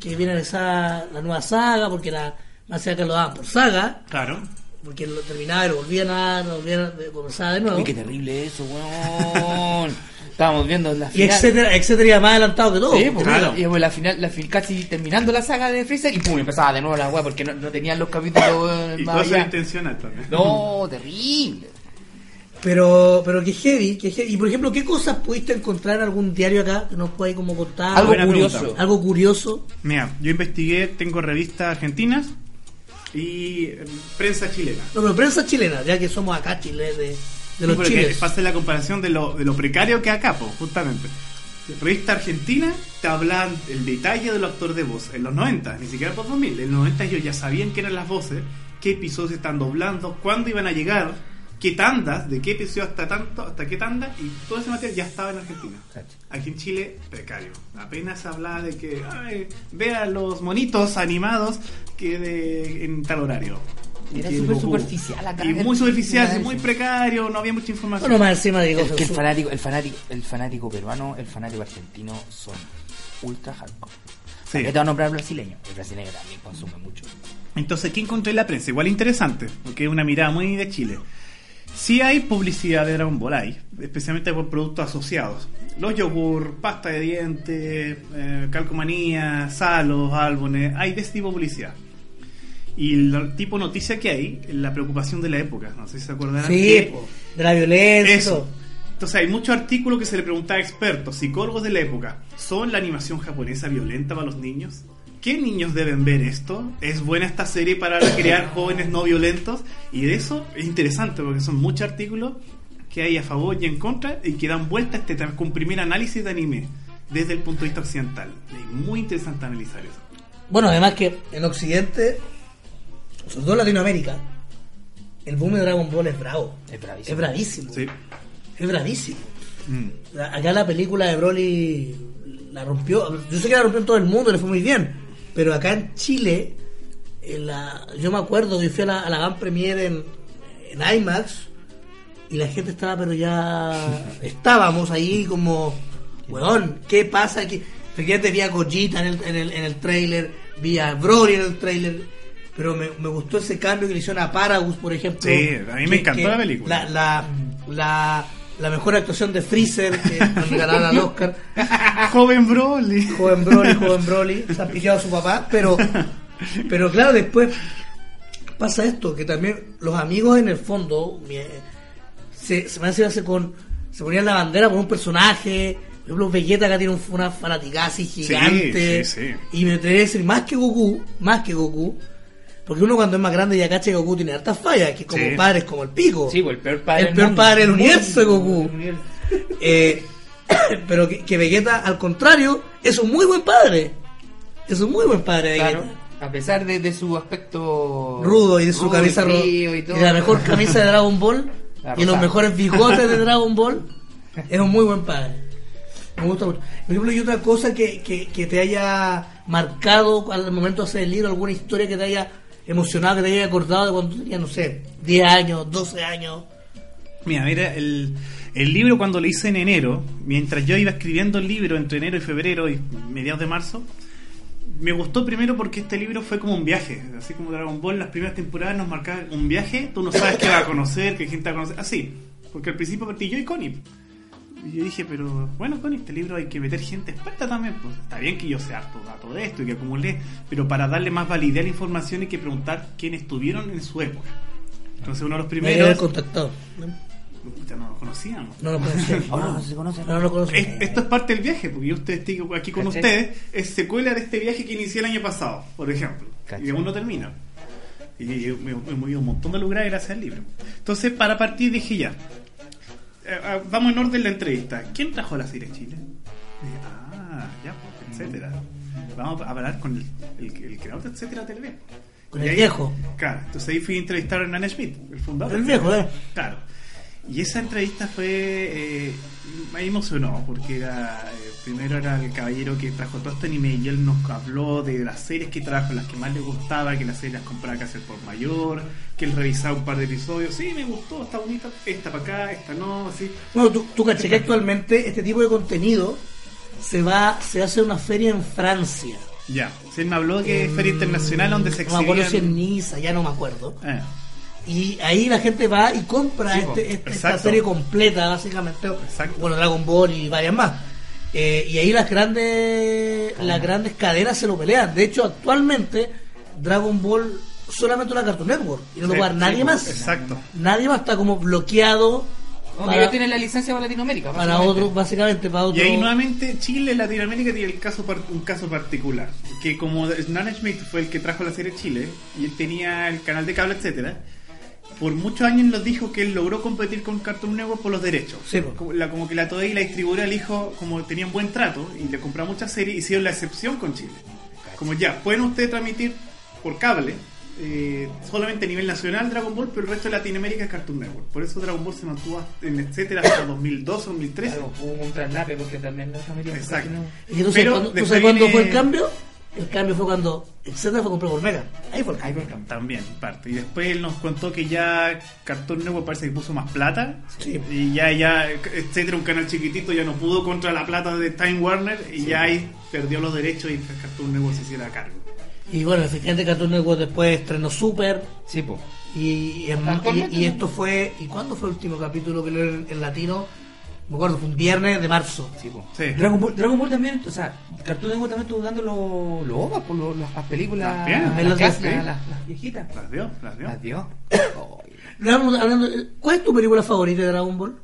que viene esa, la nueva saga, porque la más allá que lo daban por saga, Claro. porque lo terminaba y lo volvían a dar, lo volvían a comenzar de nuevo. Uy, qué terrible eso, weón. Estábamos viendo la Y final. etcétera, etcétera, y más adelantado que todo. Sí, pues, Claro. y pues, la final, la fin- casi terminando la saga de Freezer y pum, empezaba de nuevo la weá porque no, no tenían los capítulos Y más todo eso intencional también. No, terrible. Pero, pero que heavy, que heavy. Y por ejemplo, ¿qué cosas pudiste encontrar en algún diario acá que nos puedas como contar? Algo curioso. pregunta. Algo curioso. Mira, yo investigué, tengo revistas argentinas y eh, prensa chilena. No, pero prensa chilena, ya que somos acá Chile, de, de los chiles. pasa la comparación de lo, de lo precario que acá, pues, justamente. Revista argentina te hablan el detalle del actor de voz en los 90, ni siquiera por 2000. En los 90 ellos ya sabían qué eran las voces, qué episodios están doblando, cuándo iban a llegar, qué tandas, de qué episodio hasta tanto, hasta qué tanda, y todo ese material ya estaba en Argentina. Aquí en Chile, precario. Apenas hablaba de que, ay, vea los monitos animados que de, en tal horario. Era el súper superficial acá. Y muy superficial, Era muy precario, no había mucha información. Bueno, más encima de Es cosas. que el fanático, el fanático, el fanático peruano, el fanático argentino son ultra hardcore. Sí. ¿Para qué te voy a nombrar brasileño? El brasileño también consume mucho. Entonces, ¿qué encontré en la prensa? Igual interesante, porque es una mirada muy de Chile. Sí hay publicidad de Dragon Ball, hay, especialmente por productos asociados. Los yogur, pasta de dientes, eh, calcomanía, salos, álbumes, hay de ese tipo de publicidad. Y el tipo de noticia que hay, la preocupación de la época, no sé si se acordarán. Sí, de la violencia. eso. Entonces hay muchos artículos que se le preguntaba a expertos, psicólogos de la época, ¿son la animación japonesa violenta para los niños? ¿Qué niños deben ver esto? ¿Es buena esta serie para crear jóvenes no violentos? Y de eso es interesante porque son muchos artículos que hay a favor y en contra y que dan vuelta a este tema con primer análisis de anime desde el punto de vista occidental. Es muy interesante analizar eso. Bueno, además que en Occidente, sobre todo en Latinoamérica, el boom de Dragon Ball es bravo. Es bravísimo. Es bravísimo. Sí. Es bravísimo. Mm. Acá la película de Broly la rompió. Yo sé que la rompió en todo el mundo, le fue muy bien. Pero acá en Chile, en la- yo me acuerdo que fui a la, a la Gran Premiere en, en IMAX y la gente estaba, pero ya estábamos ahí como, weón, ¿qué pasa aquí? Efectivamente vi a Gogeta en el, en el, en el trailer, vi a Broly en el trailer, pero me, me gustó ese cambio que le hicieron a Paragus, por ejemplo. Sí, a mí me encantó la película. La, la, la, la mejor actuación de Freezer, que ganaron al Oscar. Joven Broly. Joven Broly, joven Broly, se ha pillado a su papá, pero, pero claro, después pasa esto, que también los amigos en el fondo mi- se, se me hace con se ponían la bandera por un personaje, por ejemplo Vegeta acá tiene un- una fanaticada así gigante sí, sí. y me atrevería a decir más que Goku, más que Goku, porque uno cuando es más grande ya cacha que Goku tiene hartas fallas, que como Sí. padre es como el pico. Sí, pues el peor padre El peor mundo. padre del universo, Goku. Del universo. Eh, pero que, que Vegeta, al contrario, es un muy buen padre. Es un muy buen padre, Vegeta. Claro, a pesar de, de su aspecto Rudo y de su rudo camisa frío y todo. la mejor camisa de Dragon Ball y los mejores bigotes de Dragon Ball. Es un muy buen padre. Me gusta mucho. Por ejemplo, y otra cosa que, que, que te haya marcado al momento de hacer el libro, alguna historia que te haya emocionado, que te haya acordado de cuando tenías, no sé, 10 años, 12 años. Mira, mira, el, el libro cuando lo hice en enero, mientras yo iba escribiendo el libro entre enero y febrero y mediados de marzo, me gustó primero porque este libro fue como un viaje, así como Dragon Ball, las primeras temporadas nos marcaban un viaje, tú no sabes qué va a conocer, qué gente va a conocer, así, porque al principio partí yo y Connie. Y yo dije, pero bueno, con este libro hay que meter gente experta también. Pues está bien que yo sea harto dato de esto y que acumulé, pero para darle más validez a la información hay que preguntar quiénes estuvieron en su época. Entonces uno de los primeros... contactado. Ya no lo conocíamos. No lo conocía. Ahora no se conoce. No lo conocía. Es- esto es parte del viaje, porque yo usted estoy aquí con ustedes, es secuela de este viaje que inicié el año pasado, por ejemplo, y aún no termina. Y yo me me he movido un montón de lugares gracias al libro. Entonces, para partir dije ya, eh, ah, vamos en orden la entrevista. ¿Quién trajo la serie a Chile? Dije, ah, ya, pues, etcétera. Vamos a hablar con el, el- el creador de etcétera TV. Con Y el ahí- viejo. Claro, entonces ahí fui a entrevistar a Hernán Schmidt, el fundador. El viejo. ¿eh? Claro. Y esa entrevista fue. Eh, me emocionó porque era. eh, primero era el caballero que trajo todo este anime y él nos habló de las series que trajo, las que más le gustaba, que las series las compraba casi por mayor, que él revisaba un par de episodios. Sí, me gustó, está bonita, esta para acá, esta no, así. Bueno, tú, tú caché que actualmente este tipo de contenido se va, se hace una feria en Francia. Ya. Él me habló que es Feria Internacional donde se No me acuerdo si en exhibían. Niza, ya no me acuerdo. Eh, Y ahí la gente va y compra Sí, este- este- esta serie completa, básicamente. Exacto. Bueno, Dragon Ball y varias más. Eh, y ahí las grandes las grandes cadenas se lo pelean. De hecho, actualmente Dragon Ball solamente una Cartoon Network. Y no lo sí, va a dar nadie sí, más. Exacto. Nadie más está como bloqueado No, para, ellos tienen la licencia para Latinoamérica. para básicamente. otro, básicamente para otro. Y ahí nuevamente Chile, Latinoamérica tiene el caso par- un caso particular, que como Nana Schmidt fue el que trajo la serie Chile y él tenía el canal de cable, etcétera, por muchos años nos dijo que él logró competir con Cartoon Network por los derechos. Sí, como, la, como que la Toei y la distribuidora le dijo, como tenían buen trato y le compraron muchas series, hicieron la excepción con Chile. Como ya, pueden ustedes transmitir por cable, eh, solamente a nivel nacional Dragon Ball, pero el resto de Latinoamérica es Cartoon Network. Por eso Dragon Ball se mantuvo en etcétera hasta 2012, 2013. Claro, hubo un traslape porque también la familia. Exacto. ¿Y sabes Pero cuándo, tú después sabes cuándo viene- fue el cambio? El cambio fue cuando Etcétera fue comprado por Mega. Ahí fue el cambio. También, parte. Y después él nos contó que ya Cartoon Network parece que puso más plata. Sí. Y ya, ya, etcétera, un canal chiquitito ya no pudo contra la plata de Time Warner. Y ya ahí perdió los derechos y Cartoon Network se hiciera cargo. Y bueno, efectivamente Cartoon Network después estrenó Super. Sí, pues. Y, esto fue. ¿Y cuándo fue el último capítulo que leí en, en latino? Me acuerdo, fue un viernes de marzo. Sí, po. Sí. Dragon Ball, Dragon Ball también, o sea, Cartoon Network también estuvo dando los los OVAs, por lo- las, las películas, las, de- las, las viejitas. Las dio, las dio. Las dio. Oh, Hablando- ¿Cuál es tu película favorita de Dragon Ball?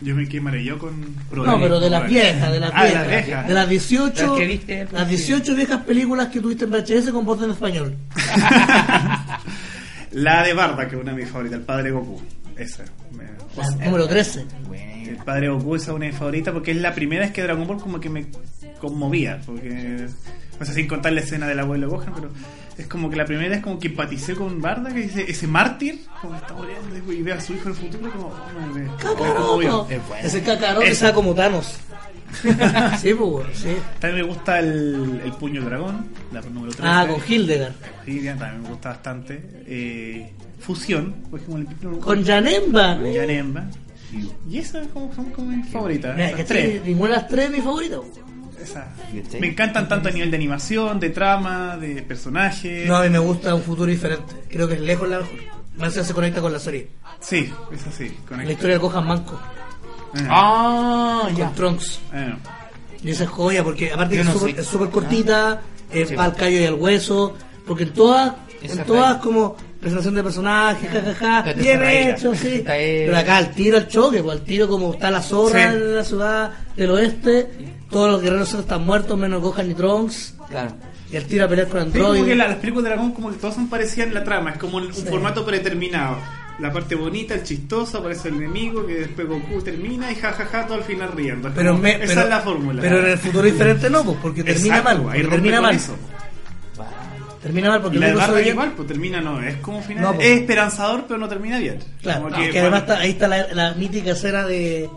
Yo me quedé maravillado con. No, pero de las viejas, de las Ah, de viejas. De las 18, Las que viste las 18 viejas películas que tuviste en VHS con voz en español. La de Barda, que es una de mis favoritas, el padre Goku. Esa. me- La número 13. El padre Goku esa es una de mis favoritas porque es la primera vez que Dragon Ball como que me conmovía. Porque, o sea, sin contar la escena del abuelo Gohan, pero es como que la primera vez como que empaticé con Barda, que dice ese mártir, como está muriendo y ve a su hijo en el futuro, como oh, me. Es bueno. Ese está como Thanos. sí, pues, bueno, sí. También me gusta el, el puño dragón, la número 3. Ah, con Hildegard. también me gusta bastante. Eh, Fusión, por ejemplo, el Con Janemba. con Yanemba. Y esa es como, como, como mi favorita. Mira, esas que tres. sí, ninguna de las tres es mi favorita. Me encantan tanto a nivel de animación, de trama, de personaje. No, a mí me gusta un futuro diferente. Creo que es lejos la mejor. Más se conecta con la serie. Sí, es así. La historia de Gohan Manco. Eh, Ah, ya. Con Trunks. eh. Y esa es joya porque aparte Yo que no es súper- cortita, eh, Sí. va al callo y al hueso. Porque en todas En todas raíz. como presentación de personajes, jajaja, Está bien esa hecho, sí. Pero acá al tiro al choque, pues al tiro como está la zorra Sí. en la ciudad del oeste, todos los guerreros están muertos menos Gohan y Trunks, Claro. y al tiro a pelear con Sí, como Android. que la- las películas de Dragon como que todas son parecidas en la trama, es como un, un formato predeterminado. La parte bonita, el chistoso, aparece el enemigo, que después Goku termina y jajaja, todo al final riendo. Pero, me- esa pero- es la fórmula. Pero en el futuro diferente no, pues porque termina Exacto, mal, ahí porque termina mal. eso. Termina mal porque Y la el igual, pues termina, no, es como final. No, pues. es esperanzador, pero no termina bien. Claro, Como no, que que además está, ahí está la, la mítica escena de,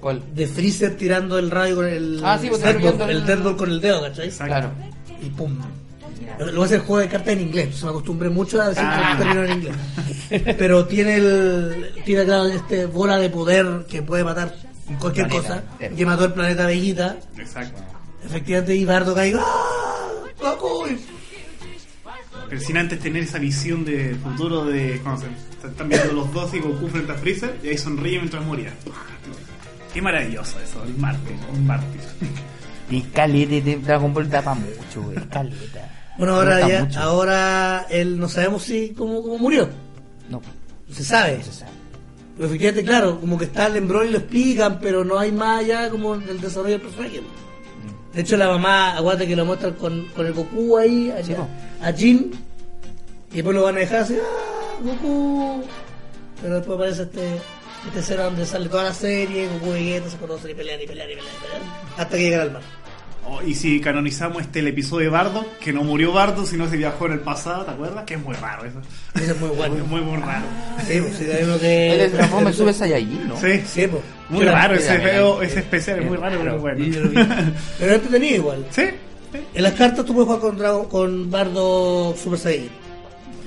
¿Cuál? de Freezer tirando el rayo con el, Ah, sí, pues, el- el con el dedo, ¿cachai? Exacto. Claro. Y pum. Lo a hacer juego de cartas en inglés, entonces me acostumbré mucho a decir Ah. términos en inglés. Pero tiene el tiene claro este bola de poder que puede matar cualquier Planeta cosa, entero. que mató el planeta Bellita. Exacto. Efectivamente, y Bardo cae, ¡ah! Pero sin antes tener esa visión de futuro de cuando se están viendo los dos y Goku frente a Freezer y ahí sonríe mientras moría. Qué maravilloso eso, el mártir, un mártir. Y caleta de Dragon Ball da pa' mucho, güey. Caleta. Bueno, ahora ya, mucho. ahora él no sabemos si cómo, cómo murió. No, No se sabe. no se sabe. Pero efectivamente, claro, como que está el embrollo y lo explican, pero no hay más allá como el desarrollo del personaje. De hecho, la mamá, aguanta que lo muestran con, con el Goku ahí, a, Sí, a Jin, y después lo van a dejar así, ¡ah, Goku! Pero después aparece este, esta escena donde sale toda la serie, Goku y Vegeta se conocen y pelean y pelean y pelean, y pelean, hasta que llegan al mar. Oh, y si canonizamos este el episodio de Bardo, que no murió Bardo, sino se viajó en el pasado, ¿te acuerdas? Que es muy raro eso. Eso es muy bueno. Muy, muy raro. Sí, pues, sí, que... es transforma el Super Saiyajin, ¿no? Sí, Sí, pues. muy raro ese feo, ese especial, es muy raro, pero bueno. yo lo vi. Pero es entretenido igual. Sí. En las cartas tú puedes jugar con, con Bardo Super Saiyan.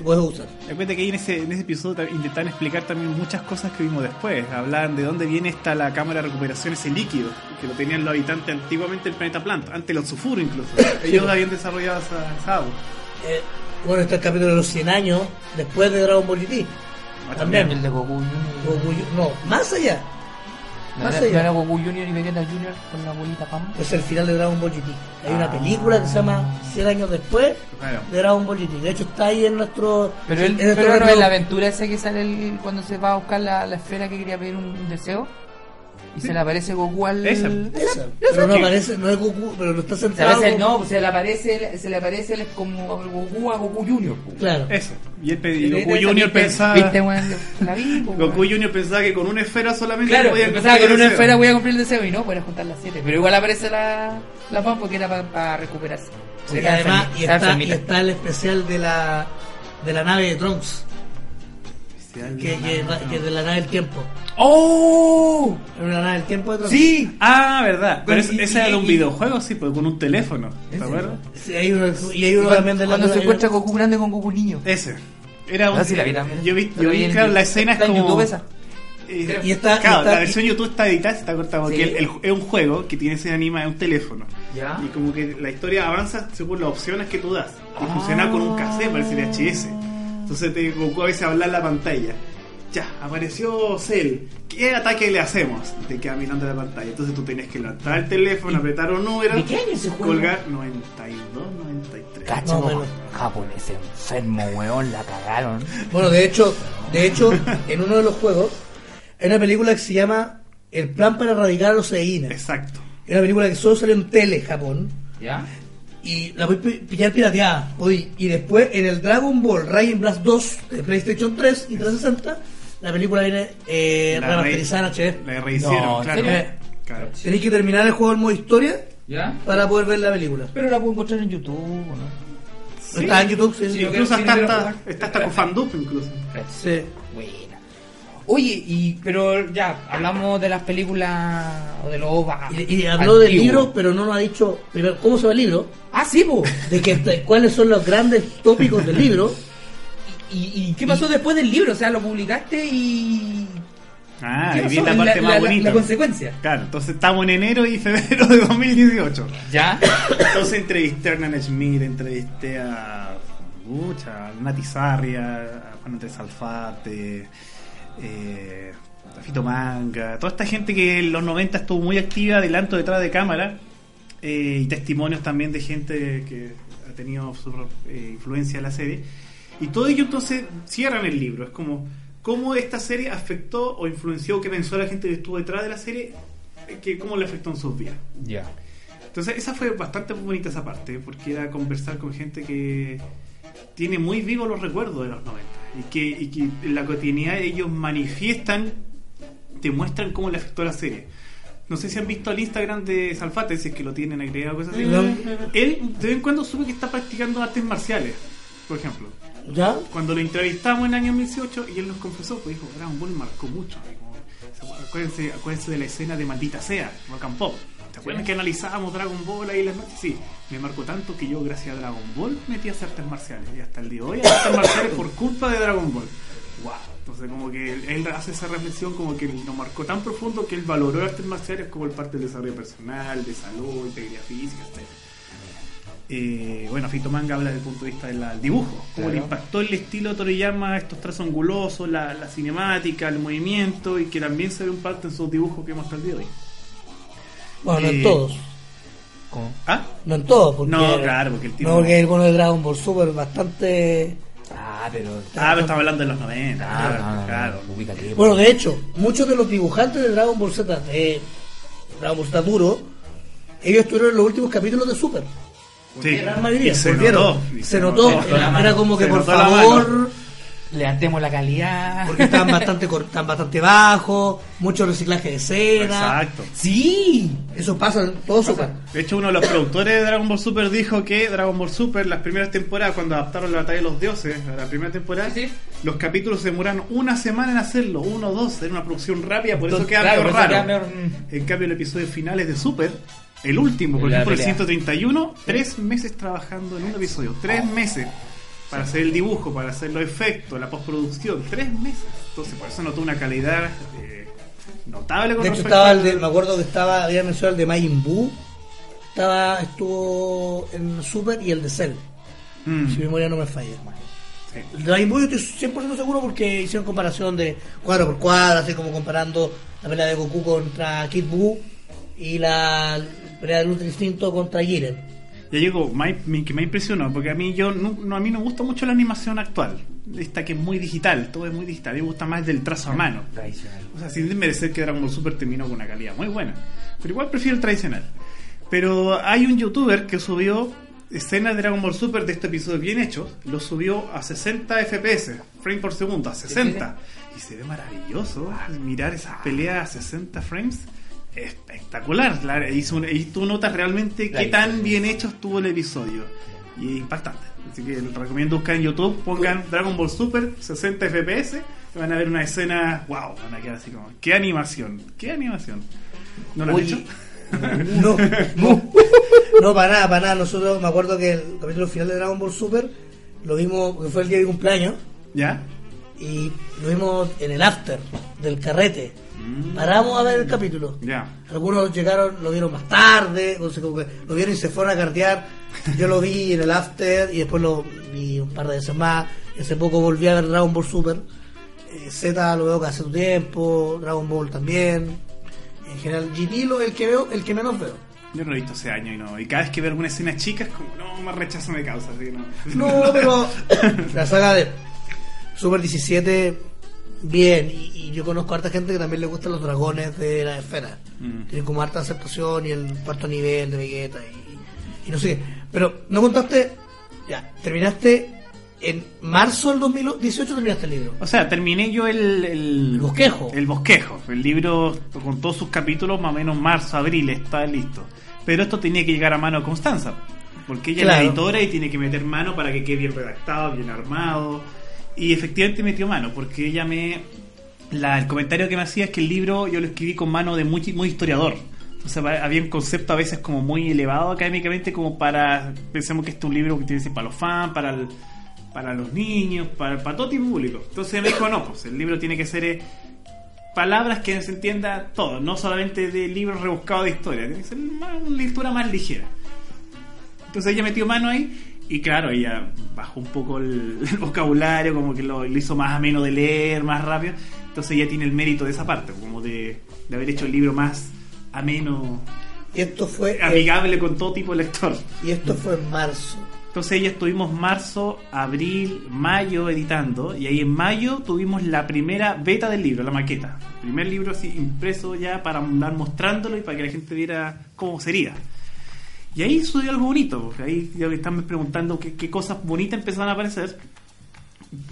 Puedes usar. Recuerda que ahí en ese, en ese episodio ta- intentaban explicar también muchas cosas que vimos después. Hablaban de dónde viene esta la cámara de recuperación, ese líquido, que lo tenían los habitantes antiguamente del planeta Plant, antes los Sufuru incluso. Ellos habían desarrollado esa, esa agua. Eh, bueno, está el capítulo de los 100 años después de Dragon Ball GT. Ah, También. El de Goku. Goku no, más allá. ¿No Más era, allá. no era Goku Junior y Vegeta Junior con la bolita Pam? Es el final de Dragon Ball GT. Hay una Ah. película que se llama 100 años después Claro. de Dragon Ball GT. De hecho, está ahí en nuestro. Pero él, en nuestro pero no es la aventura esa que sale el- cuando se va a buscar la, la esfera que quería pedir un, un deseo. Y se le aparece Goku al. Esa. Esa, Pero no aparece, no es Goku, pero no está Se centrado. como- no, se le aparece, se le aparece como Goku a Goku Junior. pues. Claro. Eso. Y, el y Goku Junior pensaba. Viste, weón, la vi, pues, Goku. Junior pensaba que con una esfera solamente Claro, podía con una el deseo. esfera voy a cumplir el deseo y no, pueden juntar las siete. Pero igual aparece la, la Pam porque era para recuperarse. Se Y queda además, y está y está el especial de la, de la nave de Trunks, que, que, que es de la nave del tiempo. ¡Oh! Era una nave del tiempo de Trunks. ¡Sí! Ah, verdad. Pero Y- ese ese era de un y- videojuego, sí, pero con un teléfono. ¿Te ¿En acuerdas? Sí, hay uno, y hay uno también de la cuando se encuentra Goku grande con Goku niño. Ese. Era un. Ah, sí, la vi. Yo vi, yo vi en claro, la escena es Está en como. YouTube esa. Eh, Y está- y claro, está- la versión YouTube está editada, está cortada porque Sí. el- el- es un juego que tiene ese anima de un teléfono. Ya. Y como que la historia avanza según las opciones que tú das. Y Ah. funciona con un cassette, parece el VHS. Entonces te Goku a veces habla en la pantalla. Ya, apareció Cell. ¿Qué ataque le hacemos? Te queda mirando la pantalla. Entonces tú tenías que levantar el teléfono, apretar un número, ¿De qué año ese juego? colgar 92, 93. Cacho, Más o menos. japonés enfermo, weón, la cagaron. Bueno, de hecho, de hecho, en uno de los juegos hay una película que se llama El plan para erradicar a los Seines. Exacto. Es una película que solo salió en tele Japón. ¿Ya? Y la voy a pi- pillar pirateada. podí. Y después en el Dragon Ball Ryan Blast 2 de PlayStation 3 y 360, la película viene eh, La remasterizada en HD. La rehicieron, No, ¿en claro. Tenéis que terminar el juego en modo historia ¿Ya? para poder ver la película. Pero la puedo encontrar en YouTube, ¿o ¿no? Sí. Está en YouTube, sí, Sí, sí. yo Incluso hasta, está hasta con Fandup incluso. Sí. Oye, y pero ya, hablamos de las películas o de los OVA. Y, y habló del libro, pero no nos ha dicho primero cómo se va el libro, Ah, sí, po. de que de cuáles son los grandes tópicos del libro. ¿Y, y qué pasó después del libro? O sea, lo publicaste y. Ah, ¿Qué y viene la parte más la, bonita. La consecuencia. Claro, entonces estamos en enero y febrero de 2018. ¿Ya? Entonces entrevisté a Hernán Schmidt, entrevisté a. Mucha, a Nati Sarria, a Juan Andrés Alfate, eh, Fito Manga, toda esta gente que en los 90 estuvo muy activa adelante o detrás de cámara, eh, y testimonios también de gente que ha tenido su eh, influencia en la serie. Y todo ello entonces cierran el libro. Es como cómo esta serie afectó o influenció, qué pensó la gente que estuvo detrás de la serie, eh, que cómo le afectó en sus vidas. Ya. Entonces esa fue bastante bonita esa parte, porque era conversar con gente que tiene muy vivos los recuerdos de los 90 y que, y que en la cotidianidad ellos manifiestan, te muestran cómo le afectó la serie. No sé si han visto el Instagram de Salfate, si es que lo tienen agregado, cosas así. No. Él de vez en cuando sube que está practicando artes marciales, por ejemplo. ¿Ya? Cuando lo entrevistamos en el año 2018 y él nos confesó, pues dijo, Dragon Ball marcó mucho. Acuérdense, acuérdense de la escena de Maldita Sea, Rock and Pop. ¿Se acuerdan que analizábamos Dragon Ball ahí las noches? Sí, me marcó tanto que yo, gracias a Dragon Ball, metí a artes marciales. Y hasta el día de hoy, artes marciales por culpa de Dragon Ball. ¡Wow! Entonces, como que él, hace esa reflexión, como que lo marcó tan profundo que él valoró las artes marciales como el parte del desarrollo personal, de salud, integridad física, etc. Eh, bueno, Fito Manga habla desde el punto de vista del dibujo, cómo le impactó el estilo de Toriyama, estos trazos angulosos, la, la cinemática, el movimiento, y que también se ve un parte en sus dibujos que hemos hasta el día de hoy. Bueno, no Eh, en todos. ¿Cómo? ¿Ah? No en todos. Porque, No, claro, porque el tipo- No, porque el bono de Dragon Ball Super bastante. Ah, pero. Ah, pero estamos hablando de los 90, Ah, claro, no, no, no, claro. Bueno, de hecho, muchos de los dibujantes de Dragon Ball Z, de Dragon Ball Z duro, ellos estuvieron en los últimos capítulos de Super. Sí. La gran mayoría Y se notó, y se notó. notó. Era, como que por favor, mano. Levantemos la calidad. porque estaban bastante estaban bastante bajos, mucho reciclaje de escena. Exacto. Sí. Eso pasa todo Super. De hecho, uno de los productores de Dragon Ball Super dijo que Dragon Ball Super, las primeras temporadas, cuando adaptaron la batalla de los dioses, a la primera temporada, Sí. los capítulos se demoraron una semana en hacerlo, uno o dos, era una producción rápida, por eso queda claro, medio raro. queda medio- mm. En cambio, el episodio finales de Super, el último, por La ejemplo, el pelea. 131, tres meses trabajando en un episodio, tres meses para hacer el dibujo, para hacer los efectos, la postproducción, tres meses. Entonces, por eso notó una calidad eh, notable con De hecho estaba el de, me acuerdo que estaba, había mencionado el de Majin Buu, estaba, estuvo en Super y el de Cell, Mm, si mi memoria no me falla. sí. El de Majin Buu yo estoy 100% seguro porque hicieron comparación de cuadro por cuadro, así como comparando la pelea de Goku contra Kid Buu y la pelea del Ultra Instinto contra Jiren. Ya llegó, me- que me impresionó, porque a mí yo no, no- a mí no me gusta mucho la animación actual, esta que es muy digital, todo es muy digital, a mí me gusta más del trazo a mano. Tradicional. O sea, sin desmerecer que Dragon Ball Super terminó con una calidad muy buena, pero igual prefiero el tradicional. Pero hay un youtuber que subió escenas de Dragon Ball Super de este episodio bien hechos, lo subió a 60 FPS, frame por segundo, a 60. Y se ve maravilloso mirar esas peleas a 60 frames. Espectacular. La- hizo un- y tú notas realmente La qué tan bien hecho estuvo el episodio. Y impactante. Así que les recomiendo buscar en YouTube, pongan Dragon Ball Super 60 FPS y van a ver una escena, wow, van a quedar así como, qué animación, qué animación. ¿No lo han Oye, hecho? No, no, no, para nada, para nada. Nosotros me acuerdo que el capítulo final de Dragon Ball Super lo vimos, que fue el día de cumpleaños, ¿Ya? Y lo vimos en el after del carrete. Mm. Paramos a ver el capítulo. Ya. Algunos llegaron, lo vieron más tarde, o sea, como que lo vieron y se fueron a cartear. Yo lo vi en el after y después lo vi un par de veces más. Hace poco volví a ver Dragon Ball Super. Eh, Z lo veo casi hace un tiempo, Dragon Ball también. En general, GT lo el que veo, el que menos veo. Yo no lo he visto hace años y no. Y cada vez que veo alguna escena chica es como, no, más rechazo me causa, así que no. No, pero la saga de Super 17, bien. Y, y yo conozco a harta gente que también le gustan los dragones de la esfera. Mm. Tienen como harta aceptación y el cuarto nivel de Vegeta y, y no sé qué. Pero no contaste, ya, terminaste en marzo del 2018, terminaste el libro. O sea, terminé yo el, el, El bosquejo. El bosquejo. El libro con todos sus capítulos, más o menos marzo, abril, está listo. Pero esto tenía que llegar a mano a Constanza. Porque ella es la editora y tiene que meter mano para que quede bien redactado, bien armado. Y efectivamente metió mano, porque ella me. La, el comentario que me hacía es que el libro yo lo escribí con mano de muy, muy historiador. O había un concepto a veces como muy elevado académicamente, como para. Pensemos que este es un libro que tiene que ser para los fans, para el- para los niños, para, para todo tipo público. Entonces me dijo, no, pues el libro tiene que ser eh, palabras que se entienda todo, no solamente de libros rebuscados de historia, tiene que ser una lectura más ligera. Entonces ella metió mano ahí y claro, ella bajó un poco el, el vocabulario, como que lo, lo hizo más ameno de leer, más rápido. Entonces ella tiene el mérito de esa parte, como de, de haber hecho el libro más ameno, Y esto fue, amigable con todo tipo de lector. y esto fue en marzo. Entonces ahí estuvimos marzo, abril, mayo editando y ahí en mayo tuvimos la primera beta del libro, la maqueta. El primer libro así impreso ya para andar mostrándolo y para que la gente viera cómo sería. Y ahí sucedió algo bonito, porque ahí ya me están preguntando qué, qué cosas bonitas empezaron a aparecer.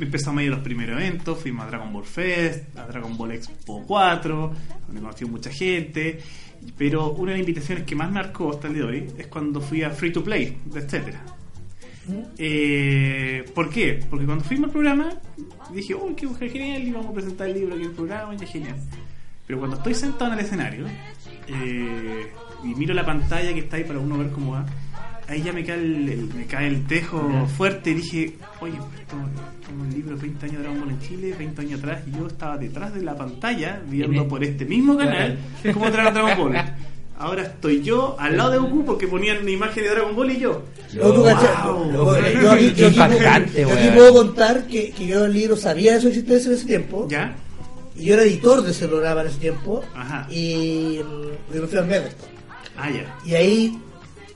Empezamos a ir a los primeros eventos, fuimos a Dragon Ball Fest, a Dragon Ball Expo 4, donde conocí mucha gente. Pero una de las invitaciones que más marcó hasta el día de hoy es cuando fui a Free to Play, etcétera. Eh, ¿Por qué? Porque cuando fuimos al programa dije, uy, qué mujer genial, y vamos a presentar el libro aquí en el programa, y genial. Pero cuando estoy sentado en el escenario eh, y miro la pantalla que está ahí para uno ver cómo va, ahí ya me cae el, el- me cae el tejo fuerte y dije, oye, esto es como el libro 20 años de Dragon Ball en Chile, 20 años atrás, y yo estaba detrás de la pantalla viendo por este mismo canal cómo Dragon Dragon Ball. Ahora estoy yo al lado de Goku porque ponían una imagen de Dragon Ball y yo. Tú cachai- Wow. yo aquí- yo aquí puedo- impactante, yo aquí puedo contar que, que yo en el libro sabía de su existencia en ese tiempo. ¿Ya? Y yo era editor de ese programa en ese tiempo. Ajá. Y mm, yo me fui al Everton. Ah, ya. Y ahí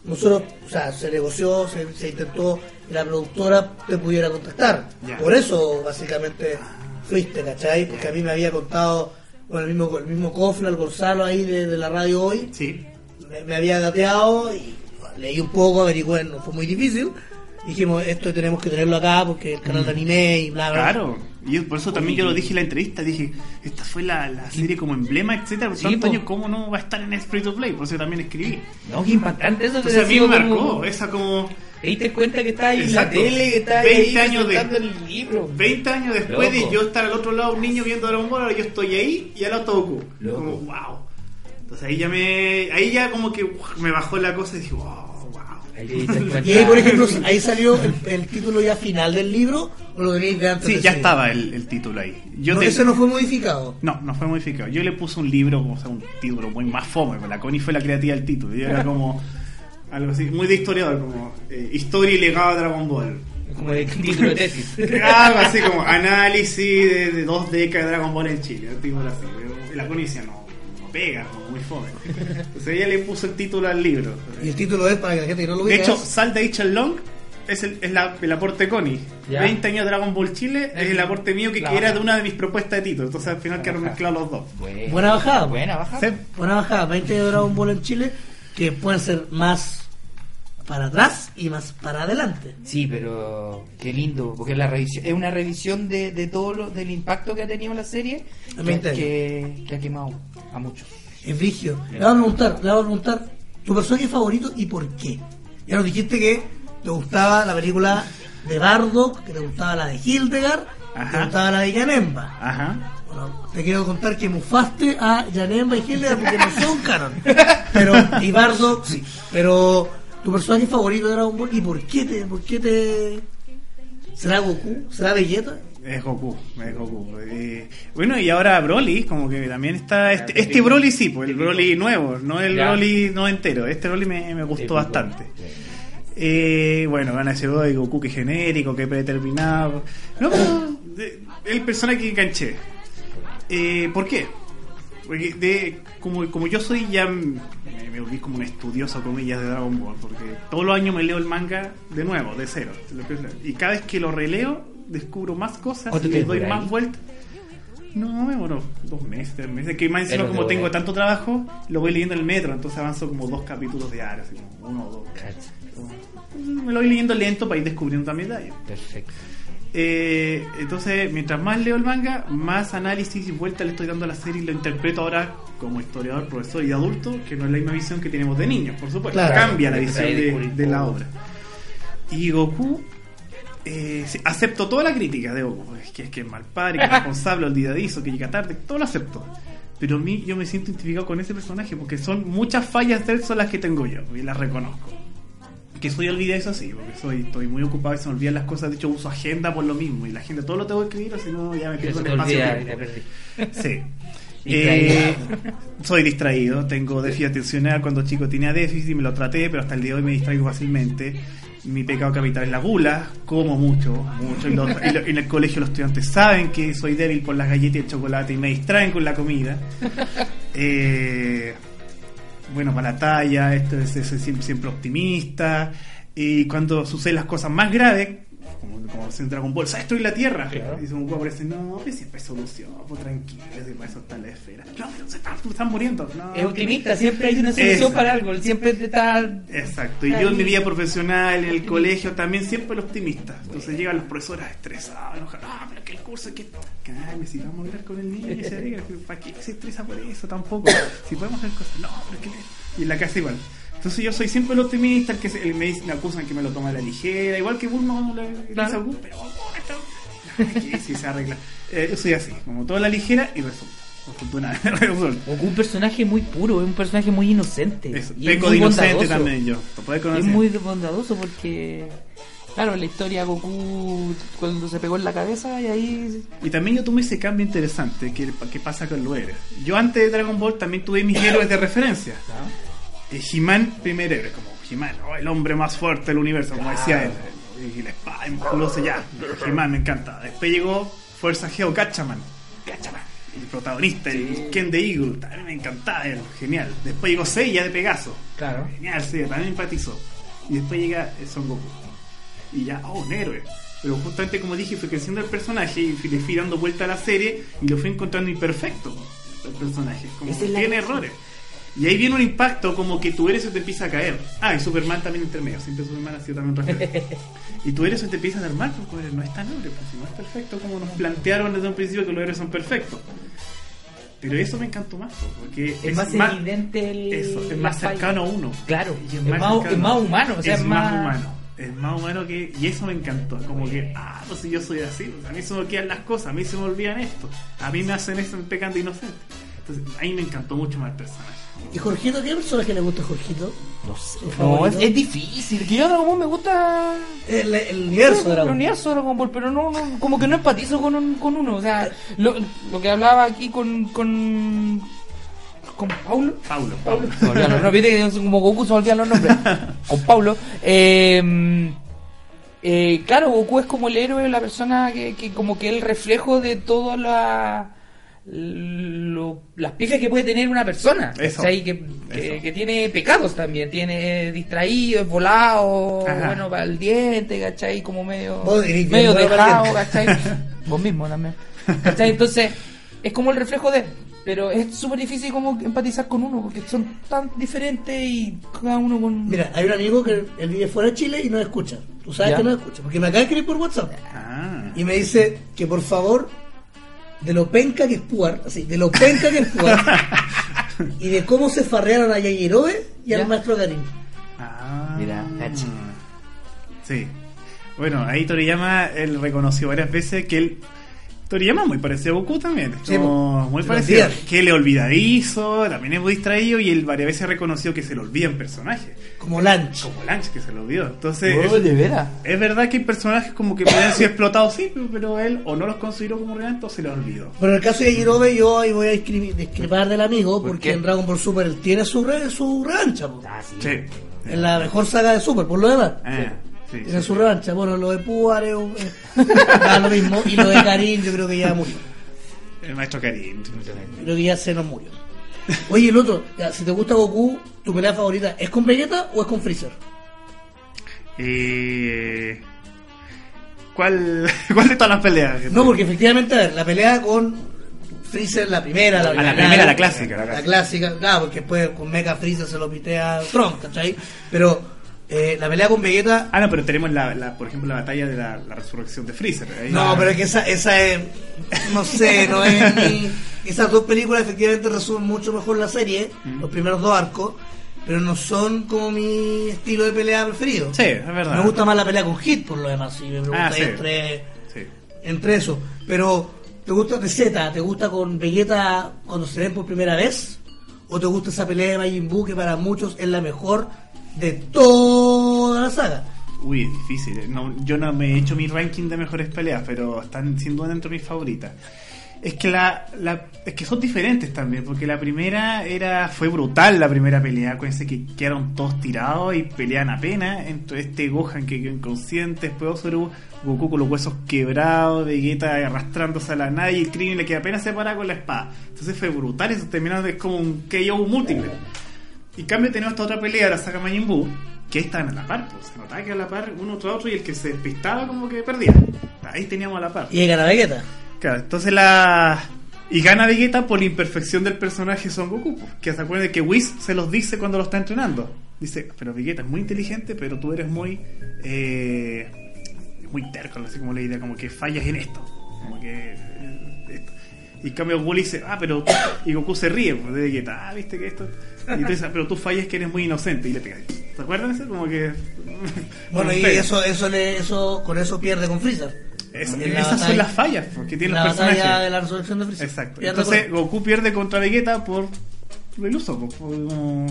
nosotros, o sea, se negoció, se, se intentó que la productora te pudiera contactar. Ya. Por eso, básicamente, fuiste, ¿cachai? Porque a mí me había contado con el mismo, el mismo Cofre, el Gonzalo ahí de, de la radio hoy, Sí. me, me había dateado y leí un poco, averigué, no fue muy difícil. Dijimos, esto tenemos que tenerlo acá porque el canal de anime y bla, bla. Claro, y yo- por eso también yo lo dije en la entrevista, dije, esta fue la, la serie como emblema, etcétera, por Sí, tantos años, ¿cómo no va a estar en free to play? Por eso también escribí. No, qué impactante eso. Entonces a mí te me como- marcó esa como Te diste cuenta que estaba ahí en la tele, que ahí 20 años de- el libro. 20 años después Loco. de yo estar al otro lado, un niño viendo Dragon Ball, ahora yo estoy ahí y al lado está. Loco. Como, wow. Entonces ahí ya me, ahí ya como que uf, me bajó la cosa y dije, wow. Ahí. Y ahí, por ejemplo, ahí salió el, el título ya final del libro o lo tenéis de antes. Sí, de ya ese? estaba el, el título ahí. Yo No, te- ese no fue modificado. No, no fue modificado. Yo le puse un libro, o sea, un título muy más fome, pero la Connie fue la creativa del título. Yo era como algo así, muy de historiador, como eh, historia y legado de Dragon Ball. Como el título de tesis. Algo así como análisis de, de dos décadas de Dragon Ball en Chile. un título así. La Connie decía, no pega, como muy fome. Entonces ella le puso el título al libro. Y el título es para que la gente que no lo De vea. hecho, es- Sal de H. Long es el, es la- el aporte de Connie. Ya. 20 años de Dragon Ball Chile es el aporte mío que, era de una de mis propuestas de título. Entonces al final quedaron mezclados los dos. Buena, Buena bajada. Buena bajada. Sí. Buena bajada, 20 de Dragon Ball en Chile, que pueden ser más para atrás y más para adelante. Sí, pero qué lindo, porque la revisión es una revisión de, de todo lo, del impacto que ha tenido la serie que, 20 años. que, que ha quemado a muchos. Es vigio. Le vamos a preguntar, le vamos a preguntar tu personaje favorito y por qué. Ya nos dijiste que te gustaba la película de Bardock, que te gustaba la de Hildegard, que Ajá. te gustaba la de Yanemba. Ajá. Bueno, te quiero contar que mufaste a Yanemba y Hildegard porque no son canon. Pero, y Bardock sí. Pero, tu personaje favorito de Dragon Ball y por qué te, por qué te. ¿Será Goku? ¿Será Vegeta? Es Goku, es Goku. Eh, bueno, y ahora Broly, como que también está. Este, este Broly sí, pues el Broly nuevo, no el Ya. Broly no entero. Este Broly me, me gustó bastante. Eh, bueno, gana ese y Goku que genérico, que predeterminado. No, pero de- el personaje que enganché. Eh, ¿Por qué? Porque de, como, como yo soy ya, me, me volví como un estudioso, comillas, de Dragon Ball, porque todos los años me leo el manga de nuevo, de cero. Y cada vez que lo releo, descubro más cosas ¿Cuánto y le doy más vueltas. No, me demoró dos meses, tres meses. Que más encima, como tengo tanto trabajo, lo voy leyendo en el metro, entonces avanzo como dos capítulos diarios, así como uno o dos. Me lo voy leyendo lento para ir descubriendo también detalles. Perfecto. Eh, entonces, mientras más leo el manga, más análisis y vuelta le estoy dando a la serie y lo interpreto ahora como historiador, profesor y adulto, que no es la misma visión que tenemos de niños, por supuesto. Claro. Cambia la visión de, la obra. Y Goku, eh, sí, acepto toda la crítica de Goku, es que es que es mal padre, que es responsable, olvidadizo, que llega tarde, todo lo acepto. Pero a mí yo me siento identificado con ese personaje porque son muchas fallas de él son las que tengo yo y las reconozco. Que soy olvidadizo sí, porque soy, estoy muy ocupado y se me olvidan las cosas. De hecho, uso agenda por lo mismo. Y la agenda todo lo tengo que escribir, o si no, ya me pierdo en te espacio. y. Sí. Eh, soy distraído, tengo déficit atencional. Cuando chico tenía déficit, me lo traté, pero hasta el día de hoy me distraigo fácilmente. Mi pecado capital es la gula, como mucho, mucho. Y los- y lo- en el colegio los estudiantes saben que soy débil por las galletas y el chocolate y me distraen con la comida. Eh, bueno, para la talla, esto es, siempre, siempre optimista. Y cuando suceden las cosas más graves, como, como se en Dragon Ball, destruye la Tierra. Y Son Goku aparece, no, pero siempre hay solución, pues tranquilo, si para eso está la esfera. No, pero se están, están muriendo. No, Es optimista, siempre hay una solución para algo, siempre te está... Exacto, y yo en mi vida profesional, en el colegio, también siempre el optimista. Entonces llegan los profesores estresados, enojados, ah, pero que el curso, que. Cállame, si vamos a hablar con el niño, y se diga, ¿para qué se estresa por eso tampoco? Si podemos hacer cosas, no, pero es que. le- Y en la casa igual. Entonces yo soy siempre el optimista, el que se- el me, me acusan que me lo toma a la ligera, igual que Bulma cuando le, le dice a Goku, pero que sí se arregla. Eh, yo soy así, como toda la ligera y resulta. Goku un personaje muy puro, es un personaje muy inocente. Eso, y es muy de inocente bondadoso. también yo. Es muy bondadoso porque, claro, la historia Goku cuando se pegó en la cabeza y ahí... Y también yo tuve ese cambio interesante que, que pasa con héroes. Yo antes de Dragon Ball también tuve mis héroes de referencia. Eh, He-Man, primer héroe, como He-Man, oh, el hombre más fuerte del universo, como decía él. Y la espada musculosa ya. He-Man me encanta. Después llegó Fuerza Geo Gatchaman. Gatchaman. El protagonista, el Ken the Eagle, también me encantaba él, genial. Después llegó Seiya de Pegaso. Claro. Genial, Seiya, también empatizó. Y después llega eh, Son Goku. Y ya, oh, un héroe. Pero justamente como dije, fue creciendo el personaje y le fui dando vuelta a la serie y lo fui encontrando imperfecto. El personaje, como tiene errores. Y ahí viene un impacto como que tu héroe se te empieza a caer. Ah, y Superman también intermedio. Siempre Superman ha sido también referente. y tu héroe se te empieza a armar porque no es tan héroe, pues si no es perfecto como nos plantearon desde un principio que los héroes son perfectos. Pero eso me encantó más, pues, porque Es, más, evidente el... eso, es más falla. cercano a uno. Claro, Y es, más, cercano. es más humano, o sea, es más humano. Es más humano que. Y eso me encantó. Como que, ah, pues si yo soy así, pues, a mí se me olvidan las cosas, a mí se me olvidan esto. A mí me hacen esto pecando inocente. Entonces, ahí me encantó mucho más el personaje. ¿Y Jorgito? ¿Qué personaje le gusta a Jorgito? No sé. ¿Tu No, es, es difícil. Que yo Dragon Ball me gusta... El, el universo de Dragon Ball. universo de Dragon Ball, pero no, no, como que no empatizo con, un- con uno. O sea, lo, lo que hablaba aquí con... con con Paulo. Paulo, Paulo. Paulo. Se me olvidan los nombres, viste que como Goku se me olvidan los nombres. Con Paulo. Eh, eh, claro, Goku es como el héroe, la persona que, que como que el reflejo de todas la- lo- las pifias que puede tener una persona. Eso. ¿cachai? Que, que, tiene pecados también, tiene distraído, es volado, Ajá. bueno, para el diente, ¿cachai? Como medio, medio dejado. ¿cachai? Vos mismo también. ¿Cachai? Entonces, es como el reflejo de. Pero es súper difícil como empatizar con uno, porque son tan diferentes y cada uno con... Mira, hay un amigo que él vive fuera de Chile y no escucha. Tú sabes Ya. que no escucha, porque me acaba de escribir por WhatsApp. Ah. Y me dice que por favor, de lo penca que es Puar, así, de lo penca que es Puar, y de cómo se farrearon a Yayirobe y al maestro Karim. Ah. Mira, cacha. Sí. Bueno, ahí Toriyama él reconoció varias veces que él. Toriyama es muy parecido a Goku también. es Sí, como muy parecido. Que él es olvidadizo, también es muy distraído y él varias veces reconoció que se le olvidan personajes. Como Lanch. Como Lanch, que se lo olvidó. Entonces, Oh, es, de veras. es verdad que hay personajes como que pueden ser explotados, sí, pero- él o no los consideró como relevantes o se los olvidó. Pero en el caso de Yayirobe yo ahí voy a escribir- discrepar del amigo ¿Por porque qué? en Dragon Ball Super él tiene su, re- su revancha. po. Ah, sí. Sí. En la mejor saga de Super, por lo demás. Ah, sí, Tiene sí, su sí. revancha. Bueno, lo de Puar es un- eh, da lo mismo. Y lo de Karim yo creo que ya murió. El maestro Karim. Creo que ya se nos murió. Oye, el otro, ya, si te gusta Goku, ¿tu pelea favorita es con Vegeta o es con Freezer? Eh, ¿cuál, ¿Cuál de todas las peleas? No, porque efectivamente, a ver, la pelea con Freezer, la primera, la, Ah, la original, primera, la clásica, la La, clásica. claro, porque después con Mecha Freezer se lo pitea Trump, ¿cachai? Pero eh, la pelea con Vegeta. Ah, no, pero tenemos, la, la- por ejemplo, la batalla de la, la resurrección de Freezer. Ahí- No, pero es que esa, esa es. No sé, no es ni. Esas dos películas efectivamente resumen mucho mejor la serie, Mm. los primeros dos arcos, pero no son como mi estilo de pelea preferido. Sí, es verdad. Me gusta más la pelea con Hit, por lo demás, si me preguntas Ah, sí. entre, Sí. entre eso. Pero, ¿te gusta de Z? ¿Te gusta con Vegeta cuando se ven por primera vez? ¿O te gusta esa pelea de Majin Buu que para muchos es la mejor de toda la saga? Uy, es difícil. eh. No, yo no me he hecho mi ranking de mejores peleas, pero están sin duda dentro de mis favoritas. Es que la, la- es que son diferentes también, porque la primera era fue brutal la primera pelea, ese que quedaron todos tirados y pelean apenas, entre este Gohan que quedó inconsciente, después Osaru, Goku con los huesos quebrados, Vegeta arrastrándose a la nada y el crimen le queda apenas separado con la espada. Entonces fue brutal, eso terminó de como un KO múltiple. Y en cambio tenemos esta otra pelea, la saga Majin Buu, que estaban a la par, pues se notaba que a la par uno tras otro y el que se despistaba como que perdía. Ahí teníamos a la par. Y ahí gana Vegeta. Claro, entonces la. Y gana Vegeta por la imperfección del personaje Son Goku. pues, Que se acuerden que Whis se los dice cuando lo está entrenando. Dice, pero Vegeta es muy inteligente, pero tú eres muy. Eh, muy terco, no sé cómo le diría, como que fallas en esto. Como que. eh, esto. Y en cambio Goku le dice, ah, pero. Y Goku se ríe pues, de Vegeta, ah, viste que esto. Y tú dices, pero tú fallas que eres muy inocente. Y le pega. ¿Se acuerdan de eso? Como que. Bueno, y eso, eso, le, eso, con eso pierde con Freezer. Es- En la esas son las fallas que tienen la los batalla personajes. de la resolución de Freezer. Exacto. Pierde Entonces con- Goku pierde contra Vegeta por el uso. pues, por como-